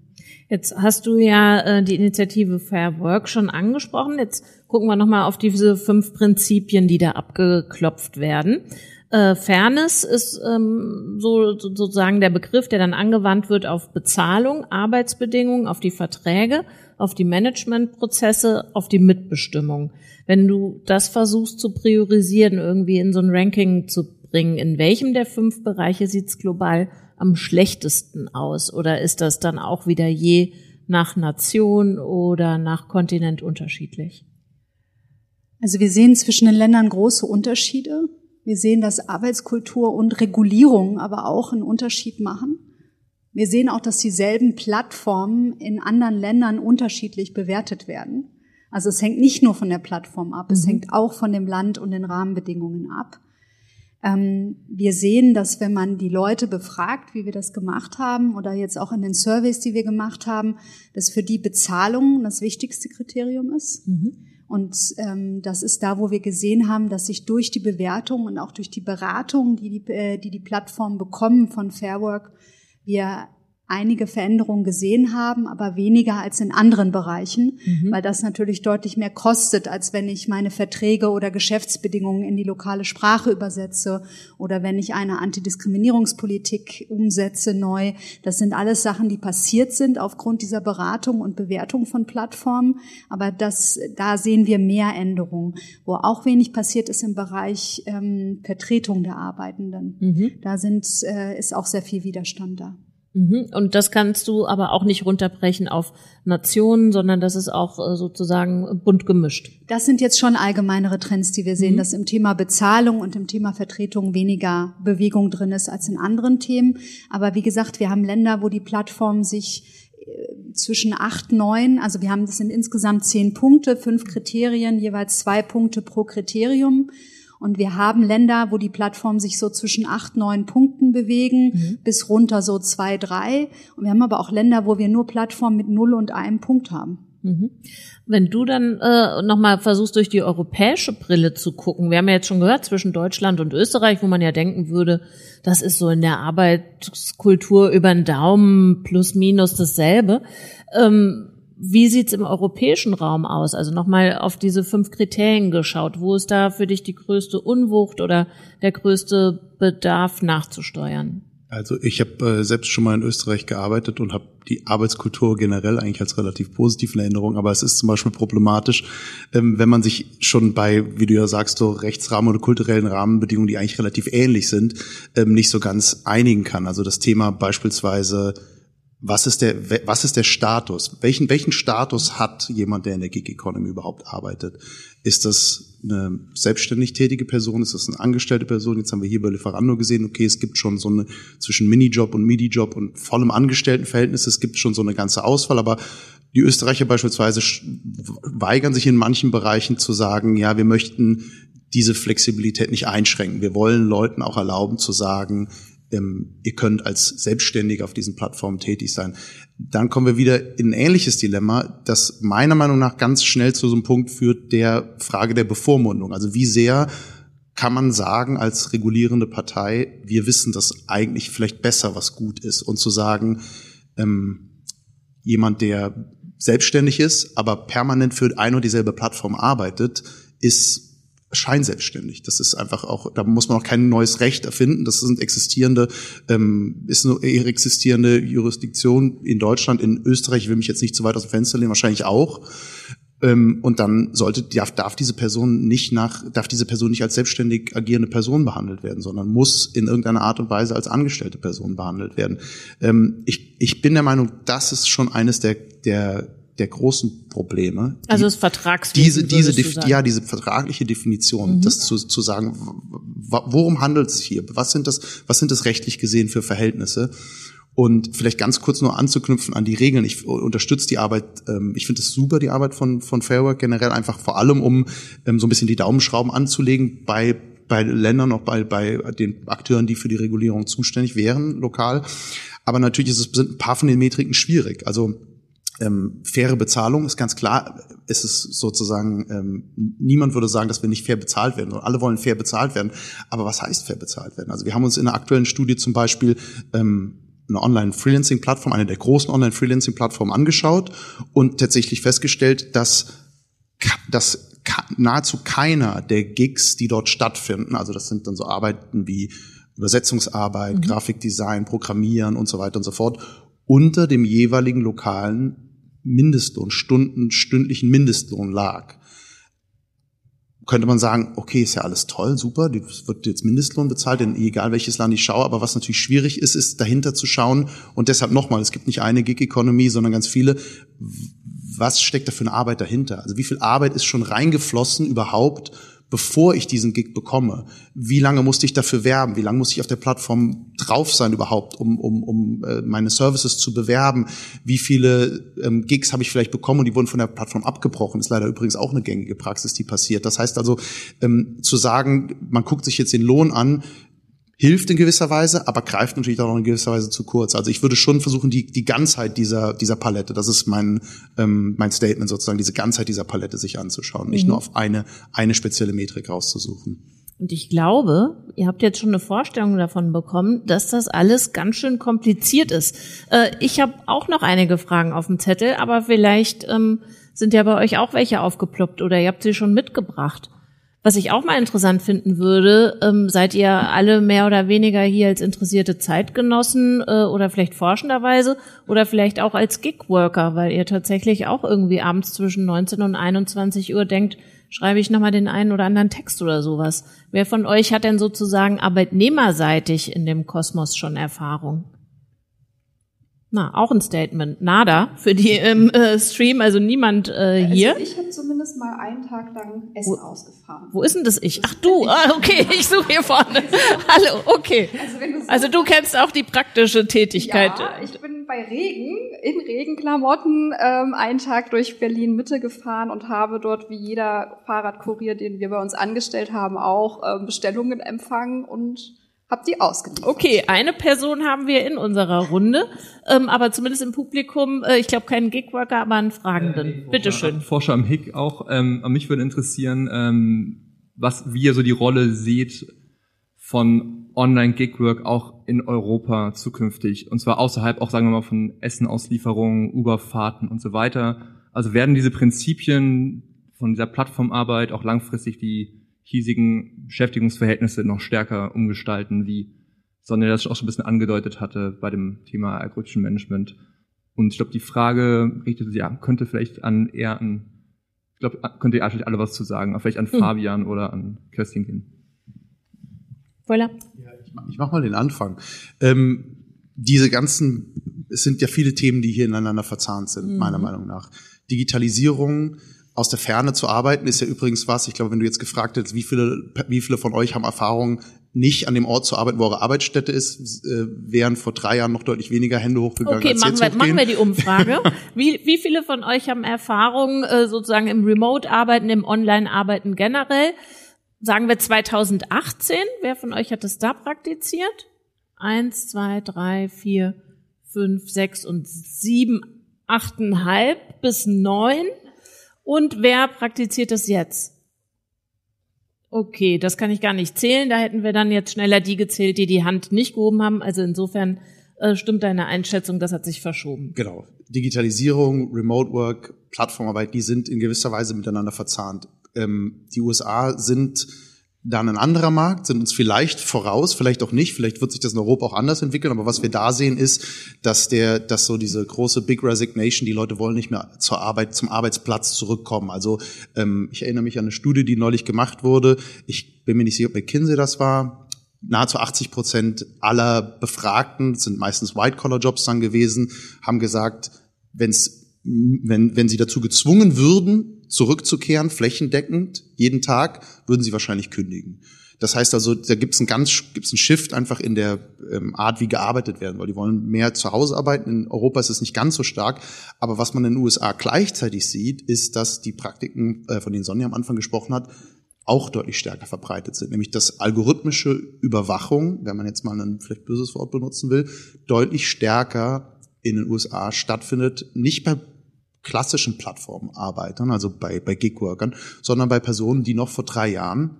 Jetzt hast du ja äh, die Initiative Fair Work schon angesprochen. Jetzt gucken wir nochmal auf diese fünf Prinzipien, die da abgeklopft werden. Äh, Fairness ist ähm, so sozusagen der Begriff, der dann angewandt wird auf Bezahlung, Arbeitsbedingungen, auf die Verträge, auf die Managementprozesse, auf die Mitbestimmung. Wenn du das versuchst zu priorisieren, irgendwie in so ein Ranking zu bringen, in welchem der fünf Bereiche sieht's global am schlechtesten aus? Oder ist das dann auch wieder je nach Nation oder nach Kontinent unterschiedlich? Also wir sehen zwischen den Ländern große Unterschiede. Wir sehen, dass Arbeitskultur und Regulierung aber auch einen Unterschied machen. Wir sehen auch, dass dieselben Plattformen in anderen Ländern unterschiedlich bewertet werden. Also es hängt nicht nur von der Plattform ab, es mhm. hängt auch von dem Land und den Rahmenbedingungen ab. Ähm, wir sehen, dass wenn man die Leute befragt, wie wir das gemacht haben, oder jetzt auch in den Surveys, die wir gemacht haben, dass für die Bezahlung das wichtigste Kriterium ist. Mhm. Und ähm, das ist da, wo wir gesehen haben, dass sich durch die Bewertung und auch durch die Beratung, die die, äh, die, die Plattformen bekommen von Fairwork, wir einige Veränderungen gesehen haben, aber weniger als in anderen Bereichen, mhm. weil das natürlich deutlich mehr kostet, als wenn ich meine Verträge oder Geschäftsbedingungen in die lokale Sprache übersetze oder wenn ich eine Antidiskriminierungspolitik umsetze neu. Das sind alles Sachen, die passiert sind aufgrund dieser Beratung und Bewertung von Plattformen, aber das, da sehen wir mehr Änderungen. Wo auch wenig passiert ist im Bereich ähm, Vertretung der Arbeitenden. Mhm. Da sind, äh, ist auch sehr viel Widerstand da. Mhm. Und das kannst du aber auch nicht runterbrechen auf Nationen, sondern das ist auch äh, sozusagen bunt gemischt. Das sind jetzt schon allgemeinere Trends, die wir sehen, mhm. dass im Thema Bezahlung und im Thema Vertretung weniger Bewegung drin ist als in anderen Themen. Aber wie gesagt, wir haben Länder, wo die Plattformen sich äh, zwischen acht, neun, also wir haben das sind insgesamt zehn Punkte, fünf Kriterien, jeweils zwei Punkte pro Kriterium und wir haben Länder, wo die Plattformen sich so zwischen acht, neun Punkten bewegen, mhm. bis runter so zwei, drei. Und wir haben aber auch Länder, wo wir nur Plattformen mit null und einem Punkt haben. Mhm. Wenn du dann äh, nochmal versuchst, durch die europäische Brille zu gucken, wir haben ja jetzt schon gehört, zwischen Deutschland und Österreich, wo man ja denken würde, das ist so in der Arbeitskultur über den Daumen plus minus dasselbe. Ähm, wie sieht's im europäischen Raum aus? Also nochmal auf diese fünf Kriterien geschaut. Wo ist da für dich die größte Unwucht oder der größte Bedarf nachzusteuern? Also ich habe äh, selbst schon mal in Österreich gearbeitet und habe die Arbeitskultur generell eigentlich als relativ positiv in Erinnerung. Aber es ist zum Beispiel problematisch, ähm, wenn man sich schon bei, wie du ja sagst, so Rechtsrahmen oder kulturellen Rahmenbedingungen, die eigentlich relativ ähnlich sind, ähm, nicht so ganz einigen kann. Also das Thema beispielsweise was ist der, was ist der Status? Welchen, welchen Status hat jemand, der in der Gig Economy überhaupt arbeitet? Ist das eine selbstständig tätige Person? Ist das eine angestellte Person? Jetzt haben wir hier bei Lieferando gesehen, okay, es gibt schon so eine zwischen Minijob und Midi-Job und vollem Angestelltenverhältnis, es gibt schon so eine ganze Auswahl, aber die Österreicher beispielsweise weigern sich in manchen Bereichen zu sagen, ja, wir möchten diese Flexibilität nicht einschränken. Wir wollen Leuten auch erlauben zu sagen, ähm, ihr könnt als Selbstständiger auf diesen Plattformen tätig sein. Dann kommen wir wieder in ein ähnliches Dilemma, das meiner Meinung nach ganz schnell zu so einem Punkt führt, der Frage der Bevormundung. Also wie sehr kann man sagen als regulierende Partei, wir wissen das eigentlich vielleicht besser, was gut ist. Und zu sagen, ähm, jemand, der selbstständig ist, aber permanent für ein und dieselbe Plattform arbeitet, ist scheinselbstständig. Das ist einfach auch, da muss man auch kein neues Recht erfinden. Das sind existierende, ähm, ist eine existierende Jurisdiktion in Deutschland, in Österreich, ich will mich jetzt nicht zu weit aus dem Fenster lehnen, wahrscheinlich auch. Ähm, und dann sollte, darf, darf diese Person nicht nach, darf diese Person nicht als selbstständig agierende Person behandelt werden, sondern muss in irgendeiner Art und Weise als angestellte Person behandelt werden. Ähm, ich, ich bin der Meinung, das ist schon eines der, der der großen Probleme. Die, also das Vertragswesen. Diese, diese, ja, diese vertragliche Definition, mhm. das zu, zu sagen, worum handelt es hier? Was sind das, was sind das rechtlich gesehen für Verhältnisse? Und vielleicht ganz kurz nur anzuknüpfen an die Regeln. Ich unterstütze die Arbeit, ähm, ich finde es super, die Arbeit von, von Fairwork generell, einfach vor allem, um ähm, so ein bisschen die Daumenschrauben anzulegen bei bei Ländern, auch bei, bei den Akteuren, die für die Regulierung zuständig wären, lokal. Aber natürlich ist es, sind ein paar von den Metriken schwierig. Also ähm, faire Bezahlung ist ganz klar, ist es sozusagen, ähm, niemand würde sagen, dass wir nicht fair bezahlt werden, alle wollen fair bezahlt werden. Aber was heißt fair bezahlt werden? Also wir haben uns in einer aktuellen Studie zum Beispiel ähm, eine Online-Freelancing-Plattform, eine der großen Online-Freelancing-Plattformen angeschaut und tatsächlich festgestellt, dass, dass nahezu keiner der Gigs, die dort stattfinden, also das sind dann so Arbeiten wie Übersetzungsarbeit, mhm. Grafikdesign, Programmieren und so weiter und so fort, unter dem jeweiligen lokalen Mindestlohn, Stunden, stündlichen Mindestlohn lag. Könnte man sagen, okay, ist ja alles toll, super, wird jetzt Mindestlohn bezahlt, denn egal welches Land ich schaue, aber was natürlich schwierig ist, ist dahinter zu schauen und deshalb nochmal, es gibt nicht eine Gig-Economy, sondern ganz viele, was steckt da für eine Arbeit dahinter? Also wie viel Arbeit ist schon reingeflossen überhaupt, bevor ich diesen Gig bekomme? Wie lange musste ich dafür werben? Wie lange muss ich auf der Plattform drauf sein überhaupt, um, um, um äh, meine Services zu bewerben? Wie viele ähm, Gigs habe ich vielleicht bekommen und die wurden von der Plattform abgebrochen? Ist leider übrigens auch eine gängige Praxis, die passiert. Das heißt also, ähm, zu sagen, man guckt sich jetzt den Lohn an, hilft in gewisser Weise, aber greift natürlich auch in gewisser Weise zu kurz. Also ich würde schon versuchen, die, die Ganzheit dieser, dieser Palette, das ist mein, ähm, mein Statement sozusagen, diese Ganzheit dieser Palette sich anzuschauen, nicht mhm. nur auf eine, eine spezielle Metrik rauszusuchen. Und ich glaube, ihr habt jetzt schon eine Vorstellung davon bekommen, dass das alles ganz schön kompliziert ist. Äh, ich habe auch noch einige Fragen auf dem Zettel, aber vielleicht ähm, sind ja bei euch auch welche aufgeploppt oder ihr habt sie schon mitgebracht. Was ich auch mal interessant finden würde, ähm, seid ihr alle mehr oder weniger hier als interessierte Zeitgenossen äh, oder vielleicht forschenderweise oder vielleicht auch als Gigworker, weil ihr tatsächlich auch irgendwie abends zwischen 19 und 21 Uhr denkt, schreibe ich nochmal den einen oder anderen Text oder sowas. Wer von euch hat denn sozusagen arbeitnehmerseitig in dem Kosmos schon Erfahrung? Na, auch ein Statement. Nada für die im äh, Stream, also niemand äh, also hier. Also ich habe zumindest mal einen Tag lang Essen wo, ausgefahren. Wo ist denn das ich? Ach du, ah, okay, ich suche hier vorne. Hallo, okay. Also, wenn du, so also du kennst auch die praktische Tätigkeit. Ja, ich bin bei Regen, in Regenklamotten, ähm, einen Tag durch Berlin Mitte gefahren und habe dort wie jeder Fahrradkurier, den wir bei uns angestellt haben, auch ähm, Bestellungen empfangen und hab die ausgeliefert. Okay, eine Person haben wir in unserer Runde, ähm, aber zumindest im Publikum, äh, ich glaube keinen Gigworker, aber einen Fragenden. Äh, nee, Bitte schön. Forscher am HIG auch. Ähm, mich würde interessieren, ähm, was wie ihr so die Rolle seht von Online-Gigwork auch in Europa zukünftig. Und zwar außerhalb auch, sagen wir mal, von Essenauslieferungen, Uberfahrten und so weiter. Also werden diese Prinzipien von dieser Plattformarbeit auch langfristig die hiesigen Beschäftigungsverhältnisse noch stärker umgestalten, wie Sonja das auch schon ein bisschen angedeutet hatte bei dem Thema algorithmischen Management. Und ich glaube, die Frage richtet sich, ja, könnte vielleicht an eher an, ich glaube, könnte ihr eigentlich alle was zu sagen, aber vielleicht an hm. Fabian oder an Kerstin gehen. Voilà. Ja, ich mach, ich mach mal den Anfang. Ähm, diese ganzen, es sind ja viele Themen, die hier ineinander verzahnt sind, mhm. meiner Meinung nach. Digitalisierung, aus der Ferne zu arbeiten ist ja übrigens was, ich glaube, wenn du jetzt gefragt hättest, wie viele, wie viele von euch haben Erfahrung, nicht an dem Ort zu arbeiten, wo eure Arbeitsstätte ist, äh, wären vor drei Jahren noch deutlich weniger Hände hochgegangen. Okay, als machen, jetzt wir, machen wir die Umfrage. wie, wie viele von euch haben Erfahrung äh, sozusagen im Remote-Arbeiten, im Online-Arbeiten generell? Sagen wir 2018. Wer von euch hat es da praktiziert? Eins, zwei, drei, vier, fünf, sechs und sieben, achteinhalb bis neun. Und wer praktiziert das jetzt? Okay, das kann ich gar nicht zählen. Da hätten wir dann jetzt schneller die gezählt, die die Hand nicht gehoben haben. Also insofern äh, stimmt deine Einschätzung, das hat sich verschoben. Genau. Digitalisierung, Remote Work, Plattformarbeit, die sind in gewisser Weise miteinander verzahnt. Ähm, die USA sind dann ein anderer Markt, sind uns vielleicht voraus, vielleicht auch nicht, vielleicht wird sich das in Europa auch anders entwickeln, aber was wir da sehen ist, dass der, dass so diese große Big Resignation, die Leute wollen nicht mehr zur Arbeit, zum Arbeitsplatz zurückkommen. Also ähm, ich erinnere mich an eine Studie, die neulich gemacht wurde. Ich bin mir nicht sicher, ob McKinsey das war. Nahezu 80 Prozent aller Befragten, sind meistens White-Collar-Jobs dann gewesen, haben gesagt, wenn's wenn, wenn sie dazu gezwungen würden, zurückzukehren, flächendeckend, jeden Tag, würden sie wahrscheinlich kündigen. Das heißt also, da gibt es einen ganz gibt's einen Shift einfach in der ähm, Art, wie gearbeitet werden, weil die wollen mehr zu Hause arbeiten. In Europa ist es nicht ganz so stark, aber was man in den USA gleichzeitig sieht, ist, dass die Praktiken, äh, von denen Sonja am Anfang gesprochen hat, auch deutlich stärker verbreitet sind, nämlich dass algorithmische Überwachung, wenn man jetzt mal ein vielleicht böses Wort benutzen will, deutlich stärker in den USA stattfindet, nicht bei klassischen Plattformarbeitern, also bei, bei Gigworkern, sondern bei Personen, die noch vor drei Jahren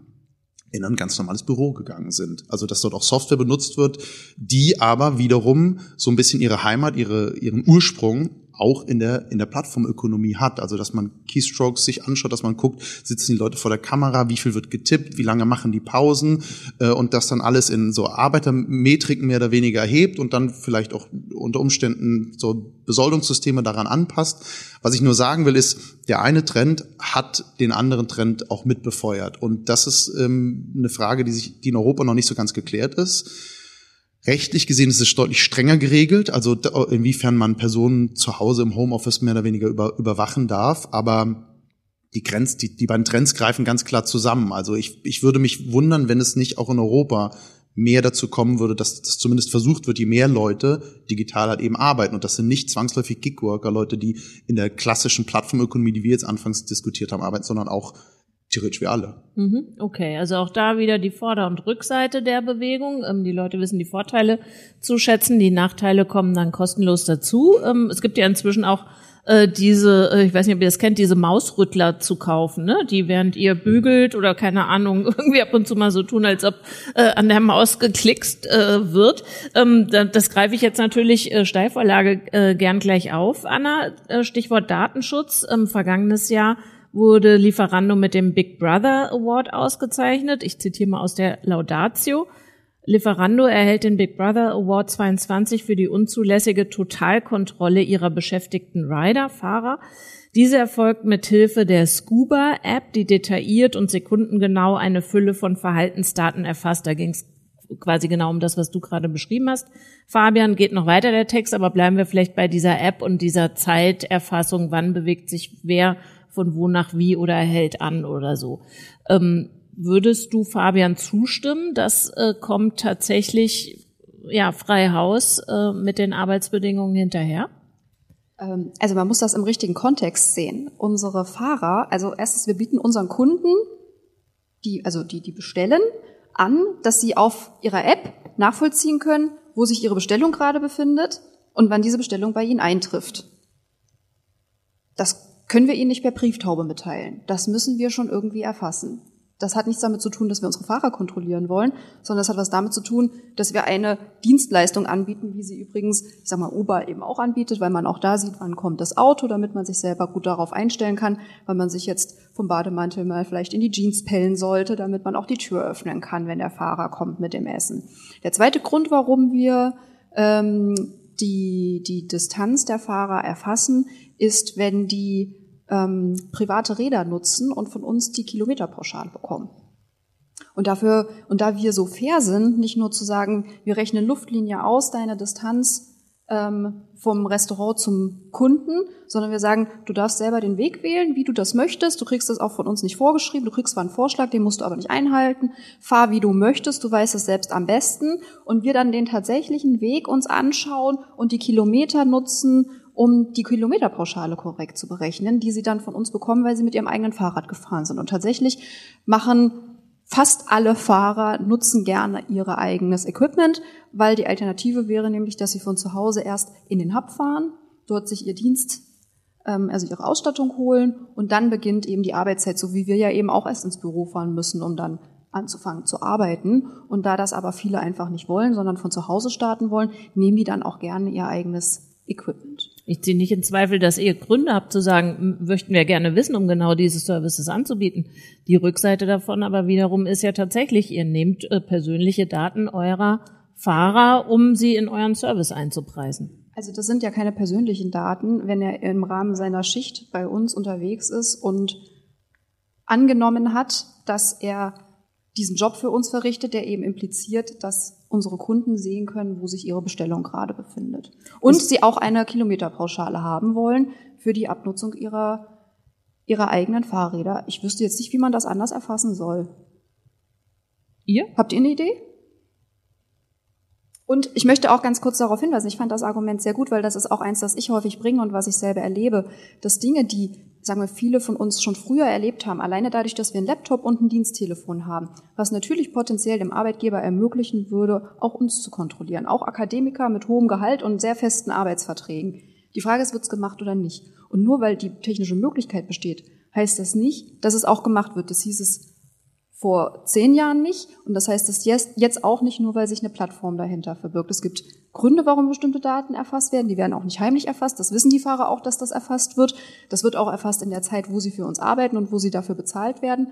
in ein ganz normales Büro gegangen sind. Also dass dort auch Software benutzt wird, die aber wiederum so ein bisschen ihre Heimat, ihre, ihren Ursprung auch in der, in der Plattformökonomie hat. Also, dass man Keystrokes sich anschaut, dass man guckt, sitzen die Leute vor der Kamera, wie viel wird getippt, wie lange machen die Pausen äh, und das dann alles in so Arbeitermetriken mehr oder weniger erhebt und dann vielleicht auch unter Umständen so Besoldungssysteme daran anpasst. Was ich nur sagen will, ist, der eine Trend hat den anderen Trend auch mitbefeuert. Und das ist ähm, eine Frage, die sich, die in Europa noch nicht so ganz geklärt ist Rechtlich gesehen ist es deutlich strenger geregelt, also inwiefern man Personen zu Hause im Homeoffice mehr oder weniger über, überwachen darf. Aber die, Grenz, die, die beiden Trends greifen ganz klar zusammen. Also ich, ich würde mich wundern, wenn es nicht auch in Europa mehr dazu kommen würde, dass das zumindest versucht wird, je mehr Leute digital halt eben arbeiten. Und das sind nicht zwangsläufig Gigworker, Leute, die in der klassischen Plattformökonomie, die wir jetzt anfangs diskutiert haben, arbeiten, sondern auch theoretisch wie alle. Mhm, okay, also auch da wieder die Vorder- und Rückseite der Bewegung. Ähm, die Leute wissen die Vorteile zu schätzen, die Nachteile kommen dann kostenlos dazu. Ähm, es gibt ja inzwischen auch äh, diese, äh, ich weiß nicht, ob ihr das kennt, diese Mausrüttler zu kaufen, ne? die während ihr bügelt oder keine Ahnung, irgendwie ab und zu mal so tun, als ob äh, an der Maus geklickst äh, wird. Ähm, das, das greife ich jetzt natürlich äh, Steilvorlage äh, gern gleich auf. Anna, äh, Stichwort Datenschutz, ähm, vergangenes Jahr wurde Lieferando mit dem Big Brother Award ausgezeichnet. Ich zitiere mal aus der Laudatio. Lieferando erhält den Big Brother Award 22 für die unzulässige Totalkontrolle ihrer beschäftigten Rider, Fahrer. Diese erfolgt mit Hilfe der Scuba App, die detailliert und sekundengenau eine Fülle von Verhaltensdaten erfasst. Da ging es quasi genau um das, was du gerade beschrieben hast. Fabian geht noch weiter der Text, aber bleiben wir vielleicht bei dieser App und dieser Zeiterfassung. Wann bewegt sich wer von wo nach wie oder hält an oder so. Ähm, würdest du Fabian zustimmen? Das äh, kommt tatsächlich ja frei Haus äh, mit den Arbeitsbedingungen hinterher? Ähm, also man muss das im richtigen Kontext sehen. Unsere Fahrer, also erstens, wir bieten unseren Kunden, die, also die, die bestellen, an, dass sie auf ihrer App nachvollziehen können, wo sich ihre Bestellung gerade befindet und wann diese Bestellung bei ihnen eintrifft. Das können wir ihnen nicht per Brieftaube mitteilen. Das müssen wir schon irgendwie erfassen. Das hat nichts damit zu tun, dass wir unsere Fahrer kontrollieren wollen, sondern das hat was damit zu tun, dass wir eine Dienstleistung anbieten, wie sie übrigens, ich sag mal, Uber eben auch anbietet, weil man auch da sieht, wann kommt das Auto, damit man sich selber gut darauf einstellen kann, weil man sich jetzt vom Bademantel mal vielleicht in die Jeans pellen sollte, damit man auch die Tür öffnen kann, wenn der Fahrer kommt mit dem Essen. Der zweite Grund, warum wir ähm, die, die Distanz der Fahrer erfassen, ist, wenn die ähm, private Räder nutzen und von uns die Kilometerpauschale bekommen. Und dafür, und da wir so fair sind, nicht nur zu sagen, wir rechnen Luftlinie aus, deine Distanz ähm, vom Restaurant zum Kunden, sondern wir sagen, du darfst selber den Weg wählen, wie du das möchtest. Du kriegst das auch von uns nicht vorgeschrieben. Du kriegst zwar einen Vorschlag, den musst du aber nicht einhalten. Fahr, wie du möchtest. Du weißt es selbst am besten. Und wir dann den tatsächlichen Weg uns anschauen und die Kilometer nutzen um die Kilometerpauschale korrekt zu berechnen, die sie dann von uns bekommen, weil sie mit ihrem eigenen Fahrrad gefahren sind. Und tatsächlich machen fast alle Fahrer nutzen gerne ihre eigenes Equipment, weil die Alternative wäre nämlich, dass sie von zu Hause erst in den Hub fahren, dort sich ihr Dienst, ähm, also ihre Ausstattung holen und dann beginnt eben die Arbeitszeit, so wie wir ja eben auch erst ins Büro fahren müssen, um dann anzufangen zu arbeiten. Und da das aber viele einfach nicht wollen, sondern von zu Hause starten wollen, nehmen die dann auch gerne ihr eigenes Equipment. Ich ziehe nicht in Zweifel, dass ihr Gründe habt zu sagen, möchten wir gerne wissen, um genau diese Services anzubieten. Die Rückseite davon aber wiederum ist ja tatsächlich, ihr nehmt äh, persönliche Daten eurer Fahrer, um sie in euren Service einzupreisen. Also das sind ja keine persönlichen Daten, wenn er im Rahmen seiner Schicht bei uns unterwegs ist und angenommen hat, dass er diesen Job für uns verrichtet, der eben impliziert, dass unsere Kunden sehen können, wo sich ihre Bestellung gerade befindet. Und sie auch eine Kilometerpauschale haben wollen für die Abnutzung ihrer, ihrer eigenen Fahrräder. Ich wüsste jetzt nicht, wie man das anders erfassen soll. Ihr? Habt ihr eine Idee? Und ich möchte auch ganz kurz darauf hinweisen, ich fand das Argument sehr gut, weil das ist auch eins, das ich häufig bringe und was ich selber erlebe, dass Dinge, die sagen wir, viele von uns schon früher erlebt haben, alleine dadurch, dass wir einen Laptop und ein Diensttelefon haben, was natürlich potenziell dem Arbeitgeber ermöglichen würde, auch uns zu kontrollieren. Auch Akademiker mit hohem Gehalt und sehr festen Arbeitsverträgen. Die Frage ist, wird es gemacht oder nicht? Und nur weil die technische Möglichkeit besteht, heißt das nicht, dass es auch gemacht wird. Das hieß es vor zehn Jahren nicht. Und das heißt es jetzt auch nicht nur, weil sich eine Plattform dahinter verbirgt. Es gibt Gründe, warum bestimmte Daten erfasst werden. Die werden auch nicht heimlich erfasst. Das wissen die Fahrer auch, dass das erfasst wird. Das wird auch erfasst in der Zeit, wo sie für uns arbeiten und wo sie dafür bezahlt werden.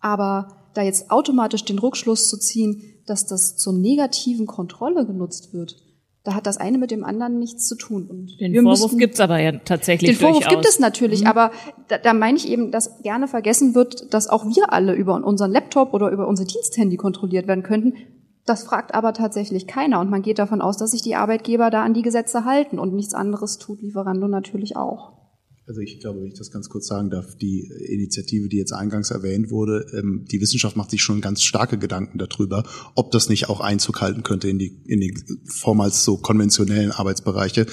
Aber da jetzt automatisch den Rückschluss zu ziehen, dass das zur negativen Kontrolle genutzt wird, da hat das eine mit dem anderen nichts zu tun. Und den Vorwurf gibt's aber ja tatsächlich. Den Vorwurf durchaus. gibt es natürlich, mhm. aber da, da meine ich eben, dass gerne vergessen wird, dass auch wir alle über unseren Laptop oder über unser Diensthandy kontrolliert werden könnten. Das fragt aber tatsächlich keiner und man geht davon aus, dass sich die Arbeitgeber da an die Gesetze halten und nichts anderes tut Lieferando natürlich auch. Also ich glaube, wenn ich das ganz kurz sagen darf, die Initiative, die jetzt eingangs erwähnt wurde, ähm, die Wissenschaft macht sich schon ganz starke Gedanken darüber, ob das nicht auch Einzug halten könnte in die, in die vormals so konventionellen Arbeitsbereiche.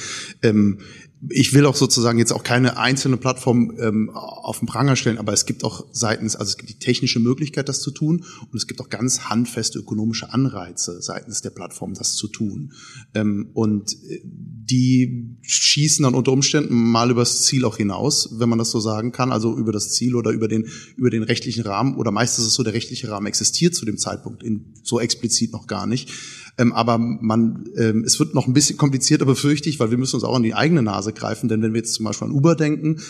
Ich will auch sozusagen jetzt auch keine einzelne Plattform ähm, auf den Pranger stellen, aber es gibt auch seitens, also es gibt die technische Möglichkeit, das zu tun und es gibt auch ganz handfeste ökonomische Anreize seitens der Plattform, das zu tun. Ähm, und äh, die schießen dann unter Umständen mal übers Ziel auch hinaus, wenn man das so sagen kann, also über das Ziel oder über den, über den rechtlichen Rahmen oder meistens ist es so, der rechtliche Rahmen existiert zu dem Zeitpunkt in, so explizit noch gar nicht. Ähm, aber man, ähm, es wird noch ein bisschen komplizierter, befürchte ich, weil wir müssen uns auch an die eigene Nase greifen. Denn wenn wir jetzt zum Beispiel an Uber denken,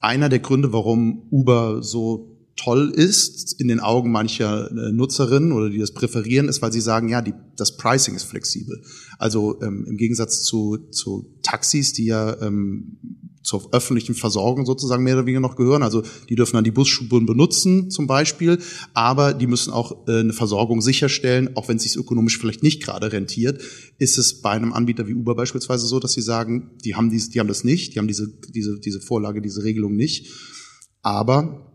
einer der Gründe, warum Uber so toll ist in den Augen mancher äh, Nutzerinnen oder die das präferieren, ist, weil sie sagen, ja, die, das Pricing ist flexibel. Also ähm, im Gegensatz zu, zu Taxis, die ja ähm, zur öffentlichen Versorgung sozusagen mehr oder weniger noch gehören. Also die dürfen dann die Busspuren benutzen zum Beispiel, aber die müssen auch äh, eine Versorgung sicherstellen, auch wenn es sich ökonomisch vielleicht nicht gerade rentiert, ist es bei einem Anbieter wie Uber beispielsweise so, dass sie sagen, die haben dies, die haben das nicht, die haben diese diese diese Vorlage, diese Regelung nicht, aber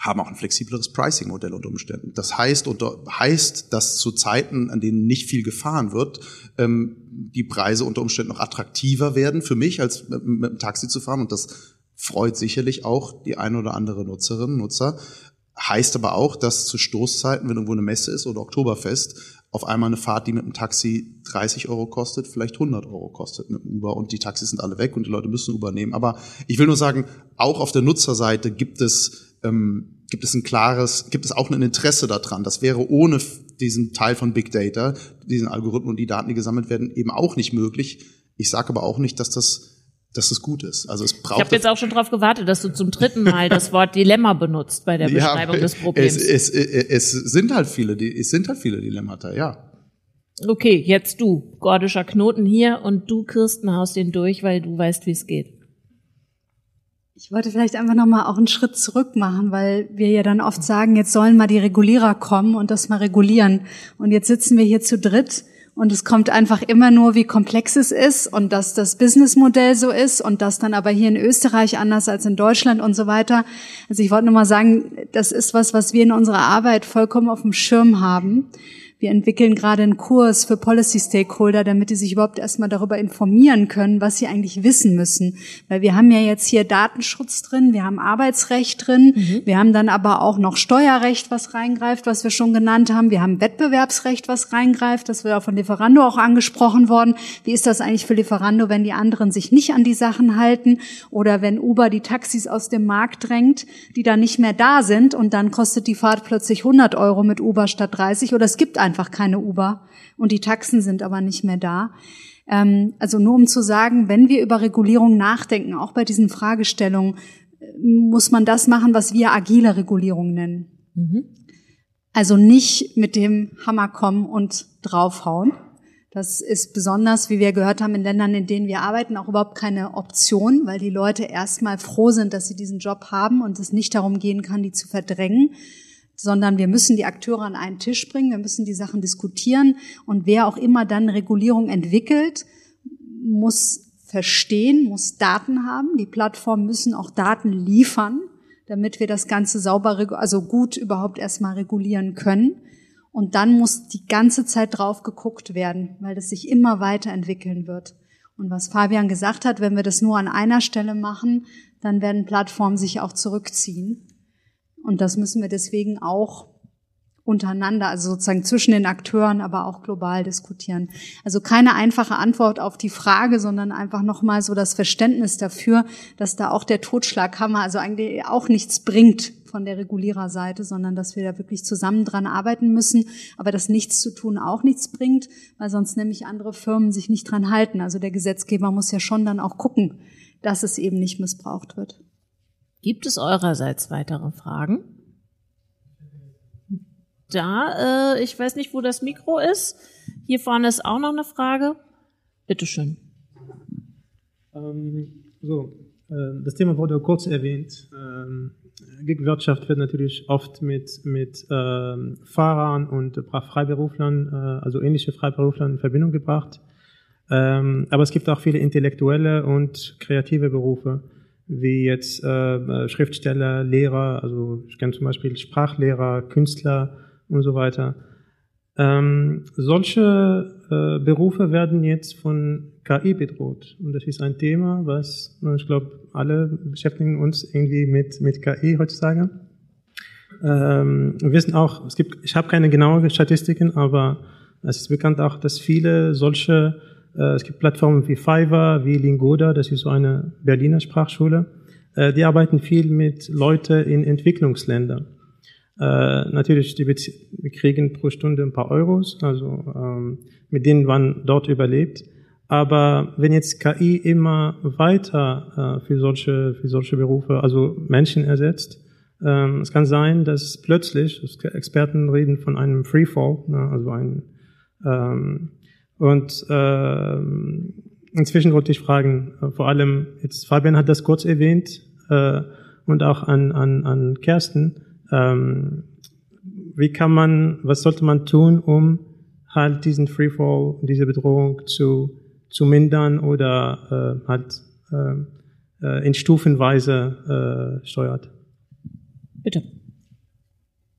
haben auch ein flexibleres Pricing-Modell unter Umständen. Das heißt, unter, heißt, dass zu Zeiten, an denen nicht viel gefahren wird, ähm, die Preise unter Umständen noch attraktiver werden für mich, als mit, mit dem Taxi zu fahren. Und das freut sicherlich auch die ein oder andere Nutzerin, Nutzer. Heißt aber auch, dass zu Stoßzeiten, wenn irgendwo eine Messe ist oder Oktoberfest, auf einmal eine Fahrt, die mit dem Taxi 30 Euro kostet, vielleicht 100 Euro kostet mit dem Uber und die Taxis sind alle weg und die Leute müssen Uber nehmen. Aber ich will nur sagen, auch auf der Nutzerseite gibt es ähm, gibt es ein klares, gibt es auch ein Interesse daran. Das wäre ohne diesen Teil von Big Data, diesen Algorithmen und die Daten, die gesammelt werden, eben auch nicht möglich. Ich sage aber auch nicht, dass das dass das gut ist. Also es braucht. Ich habe jetzt auch schon darauf gewartet, dass du zum dritten Mal das Wort Dilemma benutzt bei der Beschreibung ja, des Problems. Es, es, es, es sind halt viele, es sind halt viele Dilemmata, ja. Okay, jetzt du, gordischer Knoten hier und du Kirsten haust den durch, weil du weißt, wie es geht. Ich wollte vielleicht einfach nochmal auch einen Schritt zurück machen, weil wir ja dann oft sagen, jetzt sollen mal die Regulierer kommen und das mal regulieren. Und jetzt sitzen wir hier zu dritt und es kommt einfach immer nur, wie komplex es ist und dass das Businessmodell so ist und das dann aber hier in Österreich anders als in Deutschland und so weiter. Also ich wollte nur mal sagen, das ist was, was wir in unserer Arbeit vollkommen auf dem Schirm haben. Wir entwickeln gerade einen Kurs für Policy Stakeholder, damit die sich überhaupt erstmal darüber informieren können, was sie eigentlich wissen müssen. Weil wir haben ja jetzt hier Datenschutz drin, wir haben Arbeitsrecht drin, mhm. wir haben dann aber auch noch Steuerrecht, was reingreift, was wir schon genannt haben. Wir haben Wettbewerbsrecht, was reingreift. Das wird auch von Lieferando auch angesprochen worden. Wie ist das eigentlich für Lieferando, wenn die anderen sich nicht an die Sachen halten oder wenn Uber die Taxis aus dem Markt drängt, die dann nicht mehr da sind und dann kostet die Fahrt plötzlich 100 Euro mit Uber statt 30 oder es gibt einfach keine Uber und die Taxen sind aber nicht mehr da. Ähm, also nur um zu sagen, wenn wir über Regulierung nachdenken, auch bei diesen Fragestellungen, muss man das machen, was wir agile Regulierung nennen. Mhm. Also nicht mit dem Hammer kommen und draufhauen. Das ist besonders, wie wir gehört haben, in Ländern, in denen wir arbeiten, auch überhaupt keine Option, weil die Leute erstmal froh sind, dass sie diesen Job haben und es nicht darum gehen kann, die zu verdrängen, sondern wir müssen die Akteure an einen Tisch bringen, wir müssen die Sachen diskutieren und wer auch immer dann Regulierung entwickelt, muss verstehen, muss Daten haben. Die Plattformen müssen auch Daten liefern, damit wir das Ganze sauber, also gut überhaupt erstmal regulieren können. Und dann muss die ganze Zeit drauf geguckt werden, weil das sich immer weiterentwickeln wird. Und was Fabian gesagt hat, wenn wir das nur an einer Stelle machen, dann werden Plattformen sich auch zurückziehen. Und das müssen wir deswegen auch untereinander, also sozusagen zwischen den Akteuren, aber auch global diskutieren. Also keine einfache Antwort auf die Frage, sondern einfach nochmal so das Verständnis dafür, dass da auch der Totschlaghammer also eigentlich auch nichts bringt von der Reguliererseite, sondern dass wir da wirklich zusammen dran arbeiten müssen, aber dass nichts zu tun auch nichts bringt, weil sonst nämlich andere Firmen sich nicht dran halten. Also der Gesetzgeber muss ja schon dann auch gucken, dass es eben nicht missbraucht wird. Gibt es eurerseits weitere Fragen? Da, äh, ich weiß nicht, wo das Mikro ist. Hier vorne ist auch noch eine Frage. Bitteschön. Ähm, so, äh, das Thema wurde kurz erwähnt. Ähm, Gig-Wirtschaft wird natürlich oft mit, mit ähm, Fahrern und Freiberuflern, äh, also ähnliche Freiberuflern in Verbindung gebracht. Ähm, aber es gibt auch viele intellektuelle und kreative Berufe, wie jetzt äh, Schriftsteller, Lehrer, also ich kenne zum Beispiel Sprachlehrer, Künstler und so weiter. Ähm, solche äh, Berufe werden jetzt von KI bedroht. Und das ist ein Thema, was, ich glaube, alle beschäftigen uns irgendwie mit, mit KI heutzutage. Ähm, wir wissen auch, es gibt, ich habe keine genauen Statistiken, aber es ist bekannt auch, dass viele solche, äh, es gibt Plattformen wie Fiverr, wie Lingoda, das ist so eine Berliner Sprachschule, äh, die arbeiten viel mit Leuten in Entwicklungsländern. Äh, natürlich, die, kriegen pro Stunde ein paar Euros, also ähm, mit denen man dort überlebt. Aber wenn jetzt KI immer weiter äh, für solche für solche Berufe, also Menschen ersetzt, ähm, es kann sein, dass plötzlich Experten reden von einem Freefall, ne, also ein ähm, und äh, inzwischen wollte ich fragen, äh, vor allem jetzt Fabian hat das kurz erwähnt äh, und auch an an an Kersten. Ähm, wie kann man, was sollte man tun, um halt diesen Freefall, diese Bedrohung zu zu mindern oder äh, halt äh, äh, in Stufenweise äh, steuert. Bitte.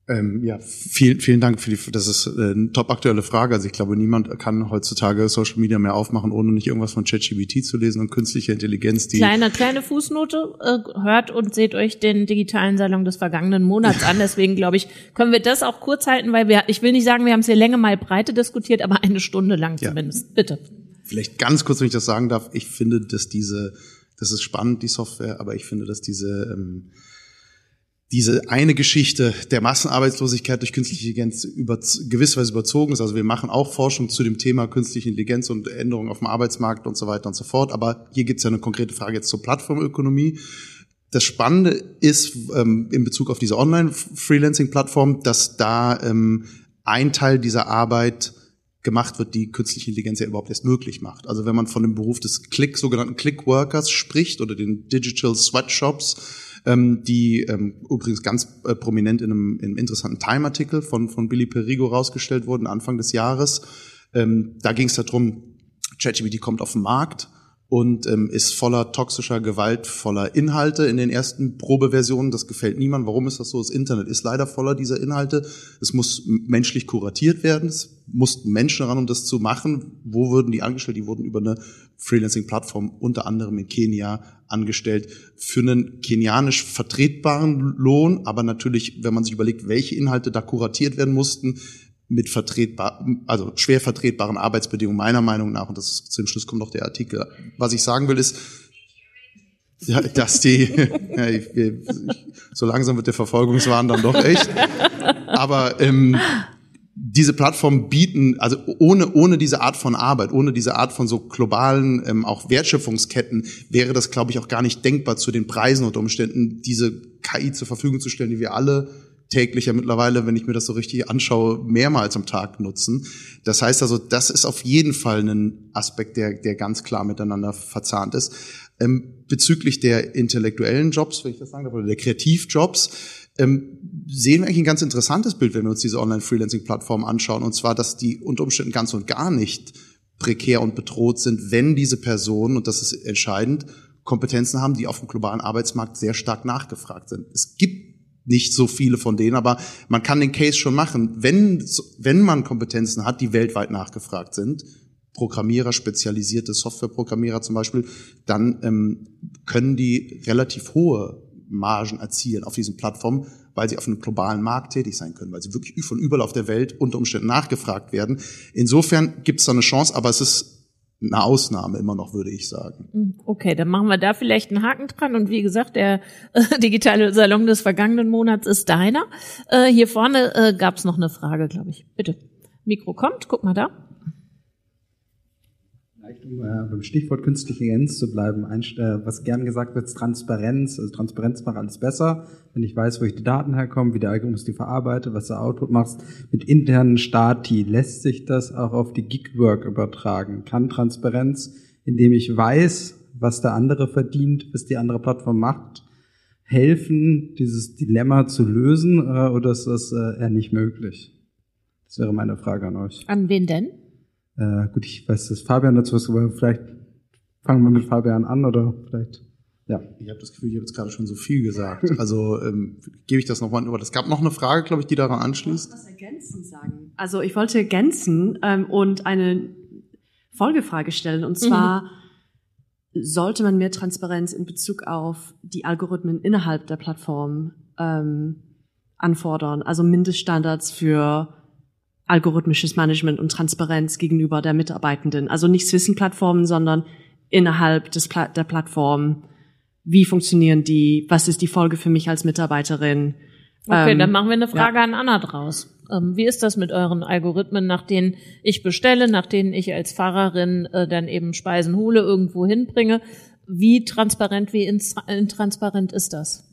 Ähm, ja, vielen, vielen Dank für die, das ist äh, eine top aktuelle Frage. Also ich glaube, niemand kann heutzutage Social Media mehr aufmachen, ohne nicht irgendwas von ChatGPT zu lesen und künstliche Intelligenz. Die kleine, kleine Fußnote, äh, hört und seht euch den digitalen Salon des vergangenen Monats an. Deswegen glaube ich, können wir das auch kurz halten, weil wir, ich will nicht sagen, wir haben es hier Länge mal Breite diskutiert, aber eine Stunde lang zumindest. Ja. Bitte. Vielleicht ganz kurz, wenn ich das sagen darf, ich finde, dass diese, das ist spannend, die Software, aber ich finde, dass diese, ähm, diese eine Geschichte der Massenarbeitslosigkeit durch künstliche Intelligenz über, gewisserweise überzogen ist. Also wir machen auch Forschung zu dem Thema künstliche Intelligenz und Änderungen auf dem Arbeitsmarkt und so weiter und so fort. Aber hier gibt es ja eine konkrete Frage jetzt zur Plattformökonomie. Das Spannende ist ähm, in Bezug auf diese Online-Freelancing-Plattform, dass da ähm, ein Teil dieser Arbeit gemacht wird, die künstliche Intelligenz ja überhaupt erst möglich macht. Also wenn man von dem Beruf des Click, sogenannten Click-Workers spricht oder den Digital Sweatshops, ähm, die ähm, übrigens ganz äh, prominent in einem, in einem interessanten Time-Artikel von, von Billy Perigo rausgestellt wurden, Anfang des Jahres. Ähm, da ging es darum, ChatGPT kommt auf den Markt und ähm, ist voller toxischer Gewalt, voller Inhalte in den ersten Probeversionen. Das gefällt niemandem. Warum ist das so? Das Internet ist leider voller dieser Inhalte. Es muss menschlich kuratiert werden. Es mussten Menschen ran, um das zu machen. Wo würden die angestellt? Die wurden über eine Freelancing-Plattform unter anderem in Kenia angestellt für einen kenianisch vertretbaren Lohn. Aber natürlich, wenn man sich überlegt, welche Inhalte da kuratiert werden mussten, mit vertretbar, also schwer vertretbaren Arbeitsbedingungen meiner Meinung nach, und das ist, zum Schluss kommt noch der Artikel. Was ich sagen will ist, ja, dass die, ja, ich, ich, so langsam wird der Verfolgungswahn dann doch echt. Aber ähm, diese Plattformen bieten, also ohne, ohne diese Art von Arbeit, ohne diese Art von so globalen ähm, auch Wertschöpfungsketten, wäre das, glaube ich, auch gar nicht denkbar, zu den Preisen und Umständen diese KI zur Verfügung zu stellen, die wir alle täglich ja mittlerweile, wenn ich mir das so richtig anschaue, mehrmals am Tag nutzen. Das heißt also, das ist auf jeden Fall ein Aspekt, der, der ganz klar miteinander verzahnt ist. Ähm, bezüglich der intellektuellen Jobs, wenn ich das sagen darf, oder der Kreativjobs, ähm, sehen wir eigentlich ein ganz interessantes Bild, wenn wir uns diese Online-Freelancing-Plattform anschauen. Und zwar, dass die unter Umständen ganz und gar nicht prekär und bedroht sind, wenn diese Personen, und das ist entscheidend, Kompetenzen haben, die auf dem globalen Arbeitsmarkt sehr stark nachgefragt sind. Es gibt nicht so viele von denen, aber man kann den Case schon machen. Wenn, wenn man Kompetenzen hat, die weltweit nachgefragt sind, Programmierer, spezialisierte Softwareprogrammierer zum Beispiel, dann ähm, können die relativ hohe Margen erzielen auf diesen Plattformen, weil sie auf einem globalen Markt tätig sein können, weil sie wirklich von überall auf der Welt unter Umständen nachgefragt werden. Insofern gibt es da eine Chance, aber es ist eine Ausnahme immer noch, würde ich sagen. Hm, okay, dann machen wir da vielleicht einen Haken dran. Und wie gesagt, der äh, digitale Salon des vergangenen Monats ist deiner. Äh, hier vorne äh, gab es noch eine Frage, glaube ich. Bitte. Mikro kommt, guck mal da. Vielleicht, um äh, beim Stichwort künstliche Intelligenz zu bleiben, ein, äh, was gern gesagt wird, ist Transparenz. Also Transparenz macht alles besser. Wenn ich weiß, wo ich die Daten herkomme, wie der Algorithmus die verarbeitet, was der Output macht, mit internen Stati lässt sich das auch auf die Gigwork übertragen. Kann Transparenz, indem ich weiß, was der andere verdient, was die andere Plattform macht, helfen, dieses Dilemma zu lösen, äh, oder ist das äh, eher nicht möglich? Das wäre meine Frage an euch. An wen denn? Äh, gut, ich weiß, dass Fabian dazu was, aber vielleicht fangen wir mit Fabian an oder vielleicht. Ja. Ich habe das Gefühl, ich habe jetzt gerade schon so viel gesagt. Also ähm, gebe ich das nochmal über. Es gab noch eine Frage, glaube ich, die daran anschließt. Ich was ergänzen sagen. Also ich wollte ergänzen ähm, und eine Folgefrage stellen. Und zwar mhm. sollte man mehr Transparenz in Bezug auf die Algorithmen innerhalb der Plattform ähm, anfordern. Also Mindeststandards für algorithmisches Management und Transparenz gegenüber der Mitarbeitenden. Also nicht Zwischenplattformen, sondern innerhalb des Pla der Plattform. Wie funktionieren die? Was ist die Folge für mich als Mitarbeiterin? Okay, ähm, dann machen wir eine Frage ja. an Anna draus. Ähm, wie ist das mit euren Algorithmen, nach denen ich bestelle, nach denen ich als Fahrerin äh, dann eben Speisen hole, irgendwo hinbringe? Wie transparent, wie intransparent ist das?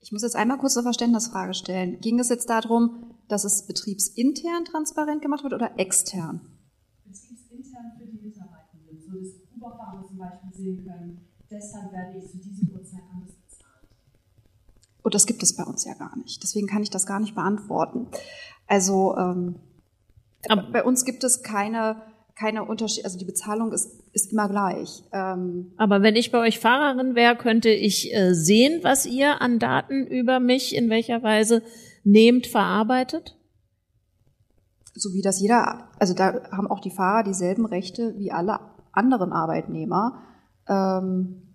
Ich muss jetzt einmal kurz eine Verständnisfrage stellen. Ging es jetzt darum, dass es betriebsintern transparent gemacht wird oder extern? Betriebsintern für die Mitarbeitenden, so dass Uberfahrer zum Beispiel sehen können, deshalb werde ich zu diesem Uhrzeit anders bezahlt. Und das gibt es bei uns ja gar nicht. Deswegen kann ich das gar nicht beantworten. Also ähm, bei uns gibt es keine keine Unterschied, also die Bezahlung ist, ist immer gleich. Ähm Aber wenn ich bei euch Fahrerin wäre, könnte ich äh, sehen, was ihr an Daten über mich in welcher Weise nehmt, verarbeitet? So wie das jeder, also da haben auch die Fahrer dieselben Rechte wie alle anderen Arbeitnehmer, ähm,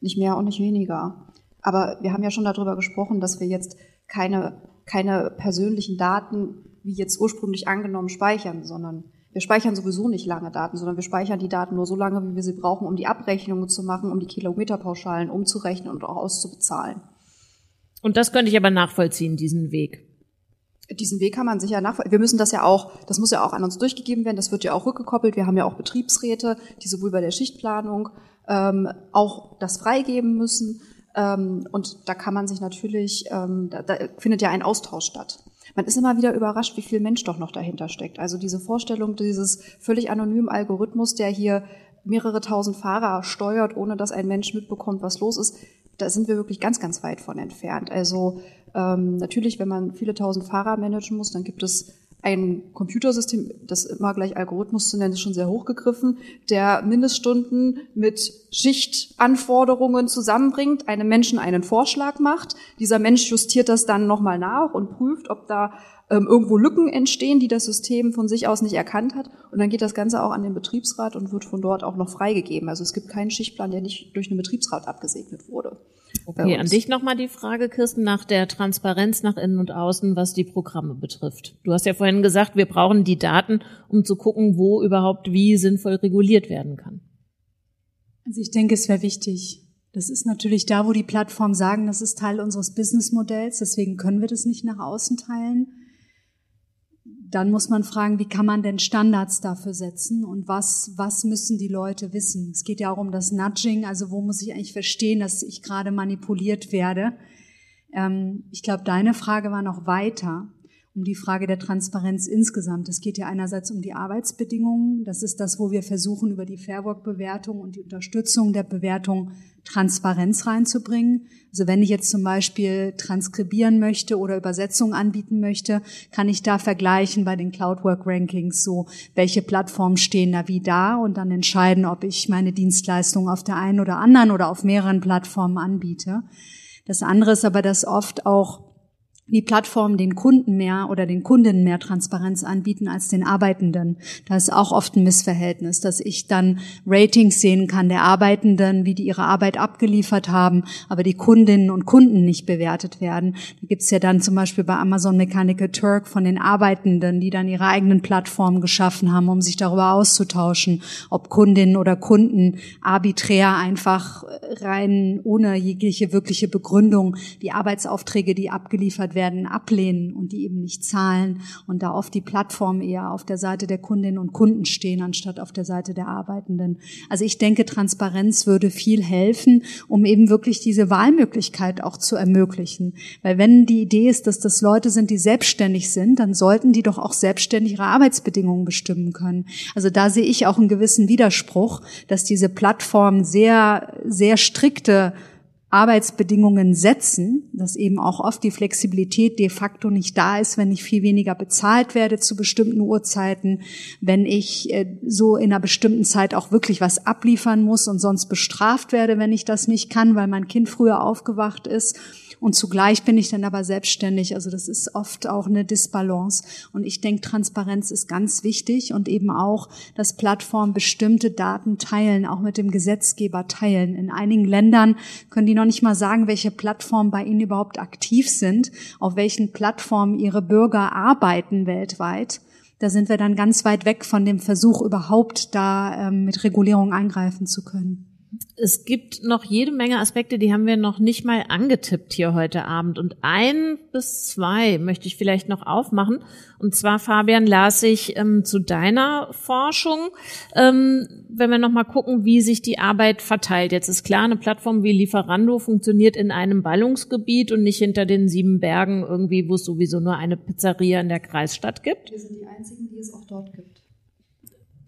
nicht mehr und nicht weniger. Aber wir haben ja schon darüber gesprochen, dass wir jetzt keine, keine persönlichen Daten wie jetzt ursprünglich angenommen speichern, sondern wir speichern sowieso nicht lange Daten, sondern wir speichern die Daten nur so lange, wie wir sie brauchen, um die Abrechnungen zu machen, um die Kilometerpauschalen umzurechnen und auch auszubezahlen. Und das könnte ich aber nachvollziehen, diesen Weg. Diesen Weg kann man sicher nachvollziehen. Wir müssen das ja auch, das muss ja auch an uns durchgegeben werden, das wird ja auch rückgekoppelt. Wir haben ja auch Betriebsräte, die sowohl bei der Schichtplanung ähm, auch das freigeben müssen. Ähm, und da kann man sich natürlich, ähm, da, da findet ja ein Austausch statt man ist immer wieder überrascht, wie viel Mensch doch noch dahinter steckt. Also diese Vorstellung dieses völlig anonymen Algorithmus, der hier mehrere tausend Fahrer steuert, ohne dass ein Mensch mitbekommt, was los ist, da sind wir wirklich ganz, ganz weit von entfernt. Also ähm, natürlich, wenn man viele tausend Fahrer managen muss, dann gibt es ein Computersystem, das immer gleich Algorithmus zu nennen, ist schon sehr hochgegriffen, der Mindeststunden mit Schichtanforderungen zusammenbringt, einem Menschen einen Vorschlag macht. Dieser Mensch justiert das dann nochmal nach und prüft, ob da ähm, irgendwo Lücken entstehen, die das System von sich aus nicht erkannt hat. Und dann geht das Ganze auch an den Betriebsrat und wird von dort auch noch freigegeben. Also es gibt keinen Schichtplan, der nicht durch einen Betriebsrat abgesegnet wurde. Okay, an dich nochmal die Frage, Kirsten, nach der Transparenz nach innen und außen, was die Programme betrifft. Du hast ja vorhin gesagt, wir brauchen die Daten, um zu gucken, wo überhaupt wie sinnvoll reguliert werden kann. Also ich denke, es wäre wichtig. Das ist natürlich da, wo die Plattformen sagen, das ist Teil unseres Businessmodells, deswegen können wir das nicht nach außen teilen dann muss man fragen, wie kann man denn Standards dafür setzen und was, was müssen die Leute wissen? Es geht ja auch um das Nudging, also wo muss ich eigentlich verstehen, dass ich gerade manipuliert werde? Ähm, ich glaube, deine Frage war noch weiter um die Frage der Transparenz insgesamt. Es geht ja einerseits um die Arbeitsbedingungen. Das ist das, wo wir versuchen, über die Fairwork-Bewertung und die Unterstützung der Bewertung Transparenz reinzubringen. Also wenn ich jetzt zum Beispiel transkribieren möchte oder Übersetzungen anbieten möchte, kann ich da vergleichen bei den Cloudwork-Rankings so, welche Plattformen stehen da wie da und dann entscheiden, ob ich meine Dienstleistung auf der einen oder anderen oder auf mehreren Plattformen anbiete. Das andere ist aber, dass oft auch die Plattformen den Kunden mehr oder den Kundinnen mehr Transparenz anbieten als den Arbeitenden. Da ist auch oft ein Missverhältnis, dass ich dann Ratings sehen kann der Arbeitenden, wie die ihre Arbeit abgeliefert haben, aber die Kundinnen und Kunden nicht bewertet werden. Da gibt's ja dann zum Beispiel bei Amazon Mechanical Turk von den Arbeitenden, die dann ihre eigenen Plattformen geschaffen haben, um sich darüber auszutauschen, ob Kundinnen oder Kunden arbiträr einfach rein ohne jegliche wirkliche Begründung die Arbeitsaufträge, die abgeliefert werden, ablehnen und die eben nicht zahlen und da oft die Plattform eher auf der Seite der Kundinnen und Kunden stehen, anstatt auf der Seite der Arbeitenden. Also ich denke, Transparenz würde viel helfen, um eben wirklich diese Wahlmöglichkeit auch zu ermöglichen. Weil wenn die Idee ist, dass das Leute sind, die selbstständig sind, dann sollten die doch auch selbstständig ihre Arbeitsbedingungen bestimmen können. Also da sehe ich auch einen gewissen Widerspruch, dass diese Plattformen sehr, sehr strikte Arbeitsbedingungen setzen, dass eben auch oft die Flexibilität de facto nicht da ist, wenn ich viel weniger bezahlt werde zu bestimmten Uhrzeiten, wenn ich äh, so in einer bestimmten Zeit auch wirklich was abliefern muss und sonst bestraft werde, wenn ich das nicht kann, weil mein Kind früher aufgewacht ist und zugleich bin ich dann aber selbstständig. Also das ist oft auch eine Disbalance. Und ich denke, Transparenz ist ganz wichtig und eben auch, dass Plattformen bestimmte Daten teilen, auch mit dem Gesetzgeber teilen. In einigen Ländern können die noch nicht mal sagen, welche Plattformen bei ihnen überhaupt aktiv sind, auf welchen Plattformen ihre Bürger arbeiten weltweit. Da sind wir dann ganz weit weg von dem Versuch, überhaupt da ähm, mit Regulierung eingreifen zu können es gibt noch jede Menge Aspekte, die haben wir noch nicht mal angetippt hier heute Abend. Und ein bis zwei möchte ich vielleicht noch aufmachen. Und zwar, Fabian, las ich ähm, zu deiner Forschung, ähm, wenn wir nochmal gucken, wie sich die Arbeit verteilt. Jetzt ist klar, eine Plattform wie Lieferando funktioniert in einem Ballungsgebiet und nicht hinter den sieben Bergen irgendwie, wo es sowieso nur eine Pizzeria in der Kreisstadt gibt. Wir sind die einzigen, die es auch dort gibt.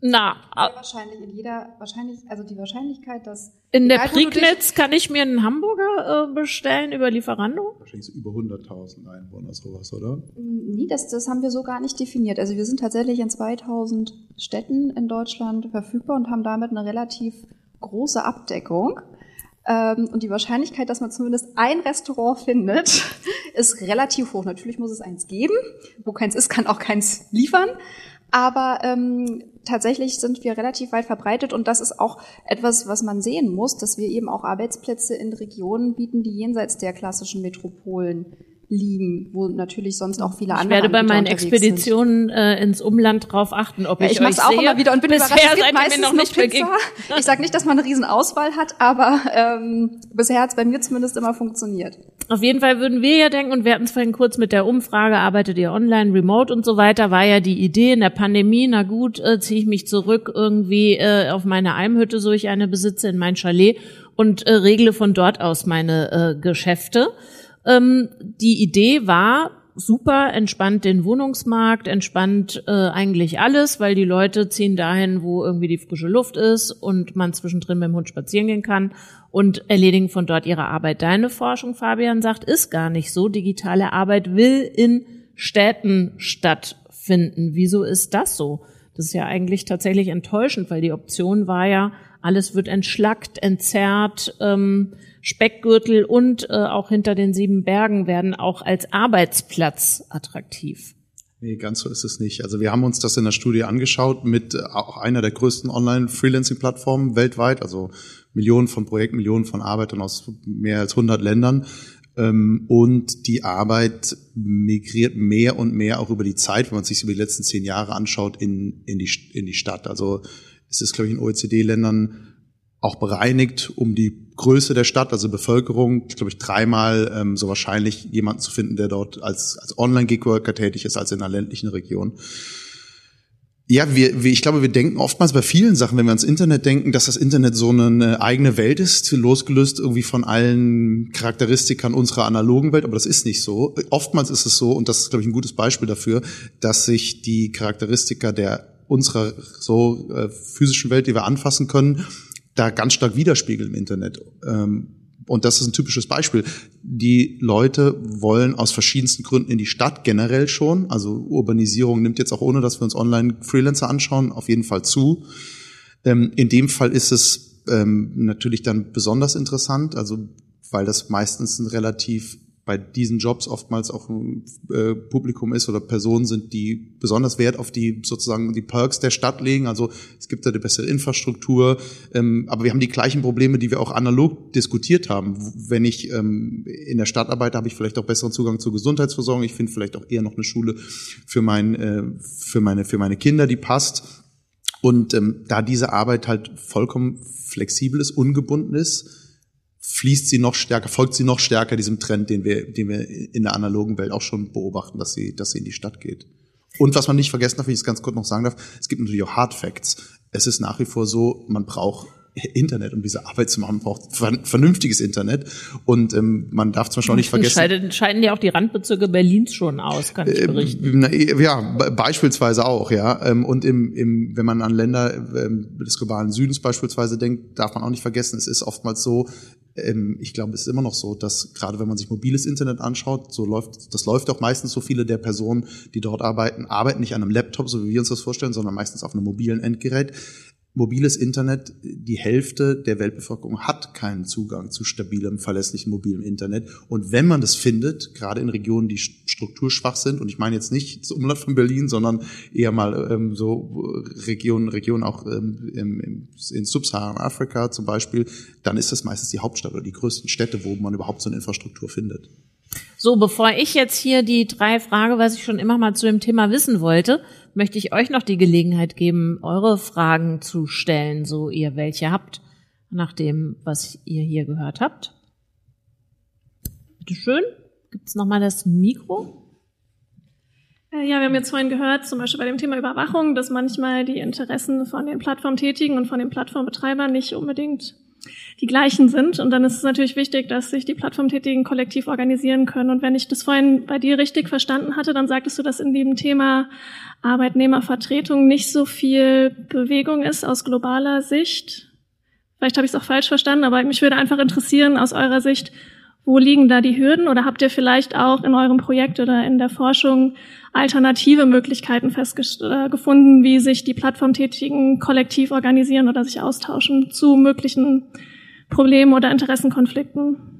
Na, ja, wahrscheinlich in jeder, wahrscheinlich, also die Wahrscheinlichkeit, dass in der Prignitz kann ich mir einen Hamburger äh, bestellen über Lieferando? Wahrscheinlich so über 100.000 Einwohner sowas, oder? Nee, das, das haben wir so gar nicht definiert. Also wir sind tatsächlich in 2000 Städten in Deutschland verfügbar und haben damit eine relativ große Abdeckung. Ähm, und die Wahrscheinlichkeit, dass man zumindest ein Restaurant findet, ist relativ hoch. Natürlich muss es eins geben. Wo keins ist, kann auch keins liefern. Aber ähm, tatsächlich sind wir relativ weit verbreitet und das ist auch etwas, was man sehen muss, dass wir eben auch Arbeitsplätze in Regionen bieten, die jenseits der klassischen Metropolen liegen, wo natürlich sonst auch viele andere. Ich werde bei meinen Expeditionen äh, ins Umland drauf achten, ob ich, ich euch auch sehe. immer wieder und bin bisher überrascht. Es gibt meistens noch nicht Pizza. Ich sage nicht, dass man eine Riesenauswahl hat, aber ähm, bisher hat es bei mir zumindest immer funktioniert. Auf jeden Fall würden wir ja denken, und wir hatten es vorhin kurz mit der Umfrage, arbeitet ihr online, remote und so weiter, war ja die Idee in der Pandemie, na gut, äh, ziehe ich mich zurück irgendwie äh, auf meine Almhütte, so ich eine besitze, in mein Chalet und äh, regle von dort aus meine äh, Geschäfte. Ähm, die Idee war, super, entspannt den Wohnungsmarkt, entspannt äh, eigentlich alles, weil die Leute ziehen dahin, wo irgendwie die frische Luft ist und man zwischendrin mit dem Hund spazieren gehen kann und erledigen von dort ihre Arbeit. Deine Forschung, Fabian, sagt, ist gar nicht so. Digitale Arbeit will in Städten stattfinden. Wieso ist das so? Das ist ja eigentlich tatsächlich enttäuschend, weil die Option war ja, alles wird entschlackt, entzerrt, ähm, Speckgürtel und äh, auch hinter den sieben Bergen werden auch als Arbeitsplatz attraktiv. Nee, ganz so ist es nicht. Also wir haben uns das in der Studie angeschaut mit äh, auch einer der größten Online-Freelancing-Plattformen weltweit, also Millionen von Projekten, Millionen von Arbeitern aus mehr als 100 Ländern. Ähm, und die Arbeit migriert mehr und mehr auch über die Zeit, wenn man sich über die letzten zehn Jahre anschaut, in, in, die, in die Stadt. Also es ist, glaube ich, in OECD-Ländern auch bereinigt, um die Größe der Stadt, also Bevölkerung, glaube ich, dreimal ähm, so wahrscheinlich jemanden zu finden, der dort als, als Online-Gig-Worker tätig ist, als in einer ländlichen Region. Ja, wir, wir, ich glaube, wir denken oftmals bei vielen Sachen, wenn wir ans Internet denken, dass das Internet so eine eigene Welt ist, losgelöst irgendwie von allen Charakteristikern unserer analogen Welt, aber das ist nicht so. Oftmals ist es so, und das ist, glaube ich, ein gutes Beispiel dafür, dass sich die Charakteristika der unserer so äh, physischen Welt, die wir anfassen können, da ganz stark widerspiegeln im Internet. Ähm, und das ist ein typisches Beispiel. Die Leute wollen aus verschiedensten Gründen in die Stadt generell schon. Also Urbanisierung nimmt jetzt auch ohne, dass wir uns online Freelancer anschauen, auf jeden Fall zu. Ähm, in dem Fall ist es ähm, natürlich dann besonders interessant, also weil das meistens ein relativ bei diesen Jobs oftmals auch ein äh, Publikum ist oder Personen sind, die besonders Wert auf die sozusagen die Perks der Stadt legen. Also es gibt da eine bessere Infrastruktur, ähm, aber wir haben die gleichen Probleme, die wir auch analog diskutiert haben. Wenn ich ähm, in der Stadt arbeite, habe ich vielleicht auch besseren Zugang zur Gesundheitsversorgung. Ich finde vielleicht auch eher noch eine Schule für mein äh, für meine für meine Kinder, die passt. Und ähm, da diese Arbeit halt vollkommen flexibel ist, ungebunden ist, fließt sie noch stärker, folgt sie noch stärker diesem Trend, den wir, den wir in der analogen Welt auch schon beobachten, dass sie, dass sie in die Stadt geht. Und was man nicht vergessen darf, wenn ich es ganz kurz noch sagen darf, es gibt natürlich auch Hard Facts. Es ist nach wie vor so, man braucht Internet, um diese Arbeit zu machen, braucht vernünftiges Internet. Und ähm, man darf zum Beispiel auch nicht vergessen. Scheiden, scheiden ja auch die Randbezirke Berlins schon aus, kann ich äh, berichten. Äh, ja, beispielsweise auch, ja. Ähm, und im, im, wenn man an Länder ähm, des globalen Südens beispielsweise denkt, darf man auch nicht vergessen, es ist oftmals so, ähm, ich glaube, es ist immer noch so, dass gerade wenn man sich mobiles Internet anschaut, so läuft, das läuft auch meistens so viele der Personen, die dort arbeiten, arbeiten nicht an einem Laptop, so wie wir uns das vorstellen, sondern meistens auf einem mobilen Endgerät mobiles Internet, die Hälfte der Weltbevölkerung hat keinen Zugang zu stabilem, verlässlichem mobilem Internet. Und wenn man das findet, gerade in Regionen, die strukturschwach sind, und ich meine jetzt nicht das Umland von Berlin, sondern eher mal ähm, so Regionen, Regionen auch ähm, im, in Subsaharan-Afrika zum Beispiel, dann ist das meistens die Hauptstadt oder die größten Städte, wo man überhaupt so eine Infrastruktur findet. So, bevor ich jetzt hier die drei Frage, was ich schon immer mal zu dem Thema wissen wollte, möchte ich euch noch die Gelegenheit geben, eure Fragen zu stellen, so ihr welche habt, nach dem, was ihr hier gehört habt. Bitte schön. Gibt's noch mal das Mikro? Äh, ja, wir haben jetzt vorhin gehört, zum Beispiel bei dem Thema Überwachung, dass manchmal die Interessen von den Plattformtätigen und von den Plattformbetreibern nicht unbedingt die gleichen sind. Und dann ist es natürlich wichtig, dass sich die Plattformtätigen kollektiv organisieren können. Und wenn ich das vorhin bei dir richtig verstanden hatte, dann sagtest du, dass in dem Thema Arbeitnehmervertretung nicht so viel Bewegung ist aus globaler Sicht. Vielleicht habe ich es auch falsch verstanden, aber mich würde einfach interessieren aus eurer Sicht, wo liegen da die Hürden oder habt ihr vielleicht auch in eurem Projekt oder in der Forschung alternative Möglichkeiten festgefunden, wie sich die Plattformtätigen kollektiv organisieren oder sich austauschen zu möglichen Problemen oder Interessenkonflikten?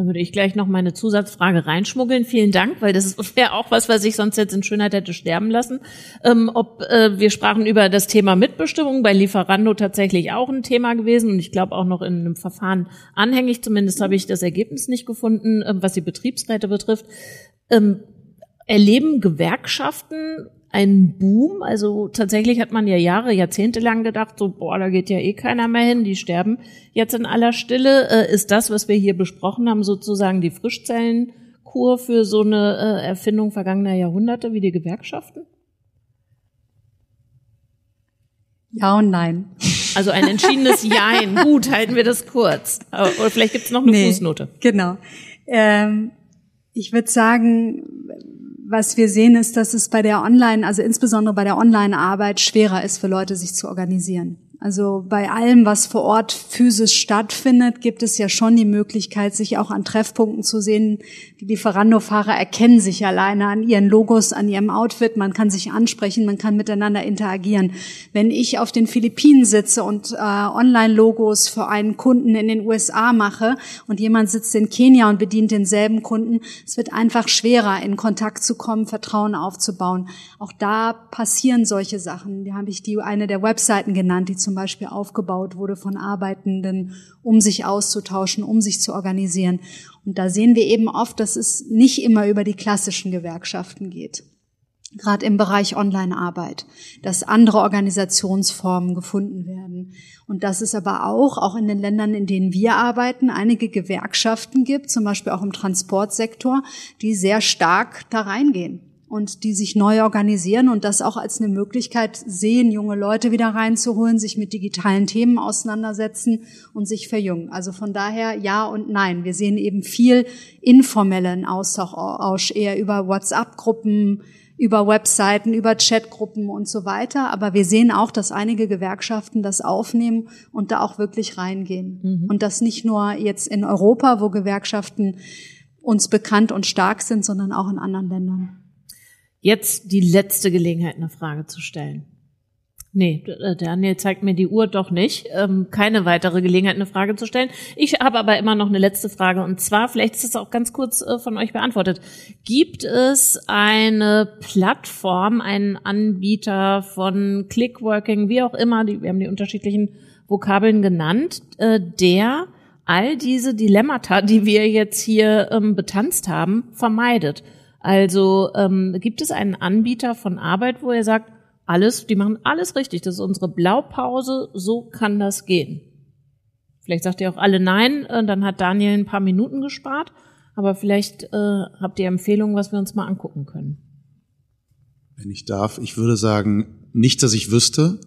Dann würde ich gleich noch meine Zusatzfrage reinschmuggeln. Vielen Dank, weil das wäre auch was, was ich sonst jetzt in Schönheit hätte sterben lassen. Ähm, ob äh, wir sprachen über das Thema Mitbestimmung bei Lieferando tatsächlich auch ein Thema gewesen und ich glaube auch noch in einem Verfahren anhängig. Zumindest habe ich das Ergebnis nicht gefunden, äh, was die Betriebsräte betrifft. Ähm, erleben Gewerkschaften ein Boom. Also tatsächlich hat man ja Jahre, Jahrzehnte lang gedacht, so, boah, da geht ja eh keiner mehr hin, die sterben jetzt in aller Stille. Äh, ist das, was wir hier besprochen haben, sozusagen die Frischzellenkur für so eine äh, Erfindung vergangener Jahrhunderte wie die Gewerkschaften? Ja und nein. Also ein entschiedenes Jein. Gut, halten wir das kurz. Oder vielleicht gibt es noch eine nee, Fußnote. Genau. Ähm, ich würde sagen, was wir sehen, ist, dass es bei der Online, also insbesondere bei der Online-Arbeit schwerer ist für Leute, sich zu organisieren. Also bei allem, was vor Ort physisch stattfindet, gibt es ja schon die Möglichkeit, sich auch an Treffpunkten zu sehen. Die Lieferando-Fahrer erkennen sich alleine an ihren Logos, an ihrem Outfit. Man kann sich ansprechen, man kann miteinander interagieren. Wenn ich auf den Philippinen sitze und äh, Online-Logos für einen Kunden in den USA mache und jemand sitzt in Kenia und bedient denselben Kunden, es wird einfach schwerer, in Kontakt zu kommen, Vertrauen aufzubauen. Auch da passieren solche Sachen. Da habe ich die eine der Webseiten genannt, die zum zum Beispiel aufgebaut wurde von Arbeitenden, um sich auszutauschen, um sich zu organisieren. Und da sehen wir eben oft, dass es nicht immer über die klassischen Gewerkschaften geht gerade im Bereich Online-Arbeit, dass andere Organisationsformen gefunden werden. Und dass es aber auch, auch in den Ländern, in denen wir arbeiten, einige Gewerkschaften gibt, zum Beispiel auch im Transportsektor, die sehr stark da reingehen und die sich neu organisieren und das auch als eine Möglichkeit sehen, junge Leute wieder reinzuholen, sich mit digitalen Themen auseinandersetzen und sich verjüngen. Also von daher ja und nein. Wir sehen eben viel informellen Austausch eher über WhatsApp-Gruppen, über Webseiten, über Chatgruppen und so weiter. Aber wir sehen auch, dass einige Gewerkschaften das aufnehmen und da auch wirklich reingehen. Mhm. Und das nicht nur jetzt in Europa, wo Gewerkschaften uns bekannt und stark sind, sondern auch in anderen Ländern. Jetzt die letzte Gelegenheit, eine Frage zu stellen. Nee, äh, Daniel zeigt mir die Uhr doch nicht. Ähm, keine weitere Gelegenheit, eine Frage zu stellen. Ich habe aber immer noch eine letzte Frage und zwar, vielleicht ist es auch ganz kurz äh, von euch beantwortet. Gibt es eine Plattform, einen Anbieter von Clickworking, wie auch immer, die, wir haben die unterschiedlichen Vokabeln genannt, äh, der all diese Dilemmata, die wir jetzt hier ähm, betanzt haben, vermeidet? Also ähm, gibt es einen Anbieter von Arbeit, wo ihr sagt, alles, die machen alles richtig. Das ist unsere Blaupause. So kann das gehen. Vielleicht sagt ihr auch alle nein, äh, dann hat Daniel ein paar Minuten gespart. Aber vielleicht äh, habt ihr Empfehlungen, was wir uns mal angucken können. Wenn ich darf, ich würde sagen, nicht, dass ich wüsste.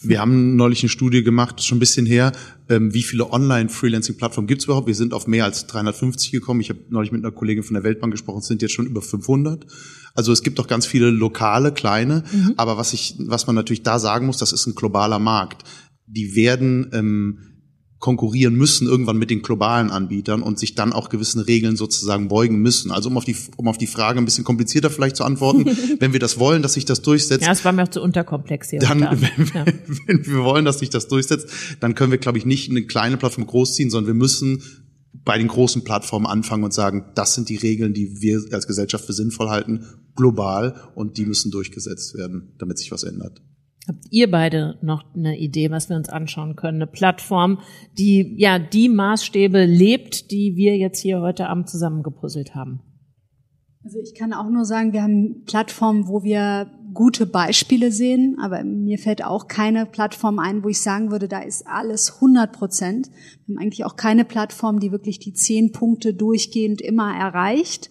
Wir haben neulich eine Studie gemacht, schon ein bisschen her, ähm, wie viele Online-Freelancing-Plattformen gibt es überhaupt. Wir sind auf mehr als 350 gekommen. Ich habe neulich mit einer Kollegin von der Weltbank gesprochen, es sind jetzt schon über 500. Also es gibt auch ganz viele lokale, kleine. Mhm. Aber was, ich, was man natürlich da sagen muss, das ist ein globaler Markt. Die werden ähm, konkurrieren müssen irgendwann mit den globalen Anbietern und sich dann auch gewissen Regeln sozusagen beugen müssen. Also um auf die, um auf die Frage ein bisschen komplizierter vielleicht zu antworten, wenn wir das wollen, dass sich das durchsetzt. Ja, es war mir auch zu unterkomplex hier. Dann, wenn, ja. wenn wir wollen, dass sich das durchsetzt, dann können wir, glaube ich, nicht eine kleine Plattform großziehen, sondern wir müssen bei den großen Plattformen anfangen und sagen, das sind die Regeln, die wir als Gesellschaft für sinnvoll halten, global, und die müssen durchgesetzt werden, damit sich was ändert. Habt ihr beide noch eine Idee, was wir uns anschauen können? Eine Plattform, die ja die Maßstäbe lebt, die wir jetzt hier heute Abend zusammengepuzzelt haben. Also ich kann auch nur sagen, wir haben Plattformen, wo wir gute Beispiele sehen, aber mir fällt auch keine Plattform ein, wo ich sagen würde, da ist alles 100 Prozent. Wir haben eigentlich auch keine Plattform, die wirklich die zehn Punkte durchgehend immer erreicht.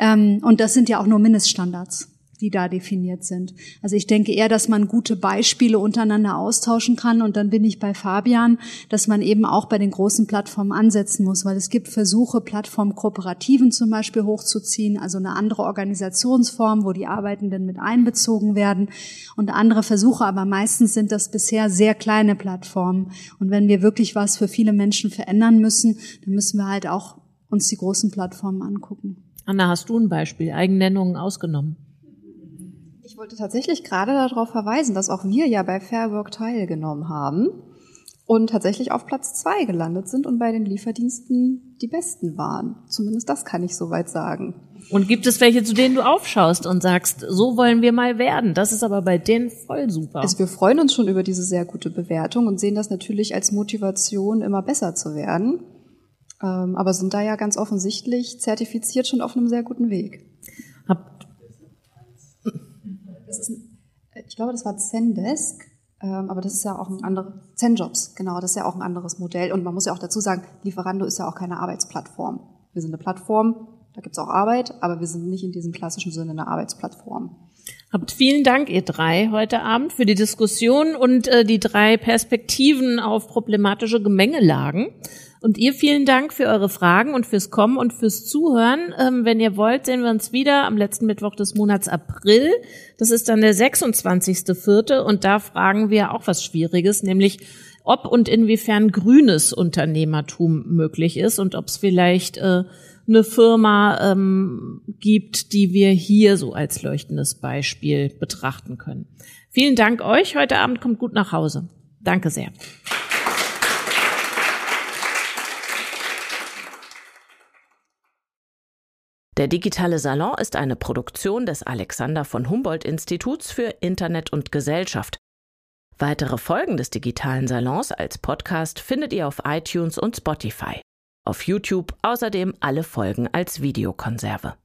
Ähm, und das sind ja auch nur Mindeststandards die da definiert sind. Also ich denke eher, dass man gute Beispiele untereinander austauschen kann. Und dann bin ich bei Fabian, dass man eben auch bei den großen Plattformen ansetzen muss, weil es gibt Versuche, Plattformkooperativen zum Beispiel hochzuziehen, also eine andere Organisationsform, wo die Arbeitenden mit einbezogen werden und andere Versuche. Aber meistens sind das bisher sehr kleine Plattformen. Und wenn wir wirklich was für viele Menschen verändern müssen, dann müssen wir halt auch uns die großen Plattformen angucken. Anna, hast du ein Beispiel? Eigennennungen ausgenommen wollte tatsächlich gerade darauf verweisen, dass auch wir ja bei Fair Work teilgenommen haben und tatsächlich auf Platz zwei gelandet sind und bei den Lieferdiensten die besten waren. Zumindest das kann ich soweit sagen. Und gibt es welche, zu denen du aufschaust und sagst, so wollen wir mal werden? Das ist aber bei denen voll super. Also wir freuen uns schon über diese sehr gute Bewertung und sehen das natürlich als Motivation, immer besser zu werden. Ähm, aber sind da ja ganz offensichtlich zertifiziert schon auf einem sehr guten Weg. Habt das ist ein, ich glaube, das war Zendesk, ähm, aber das ist ja auch ein anderes, Zenjobs, genau, das ist ja auch ein anderes Modell. Und man muss ja auch dazu sagen, Lieferando ist ja auch keine Arbeitsplattform. Wir sind eine Plattform, da gibt's auch Arbeit, aber wir sind nicht in diesem klassischen Sinne eine Arbeitsplattform. Habt vielen Dank, ihr drei, heute Abend für die Diskussion und äh, die drei Perspektiven auf problematische Gemengelagen. Und ihr vielen Dank für eure Fragen und fürs Kommen und fürs Zuhören. Ähm, wenn ihr wollt, sehen wir uns wieder am letzten Mittwoch des Monats April. Das ist dann der 26.04. Und da fragen wir auch was Schwieriges, nämlich ob und inwiefern grünes Unternehmertum möglich ist und ob es vielleicht äh, eine Firma ähm, gibt, die wir hier so als leuchtendes Beispiel betrachten können. Vielen Dank euch. Heute Abend kommt gut nach Hause. Danke sehr. Der digitale Salon ist eine Produktion des Alexander von Humboldt Instituts für Internet und Gesellschaft. Weitere Folgen des digitalen Salons als Podcast findet ihr auf iTunes und Spotify. Auf YouTube außerdem alle Folgen als Videokonserve.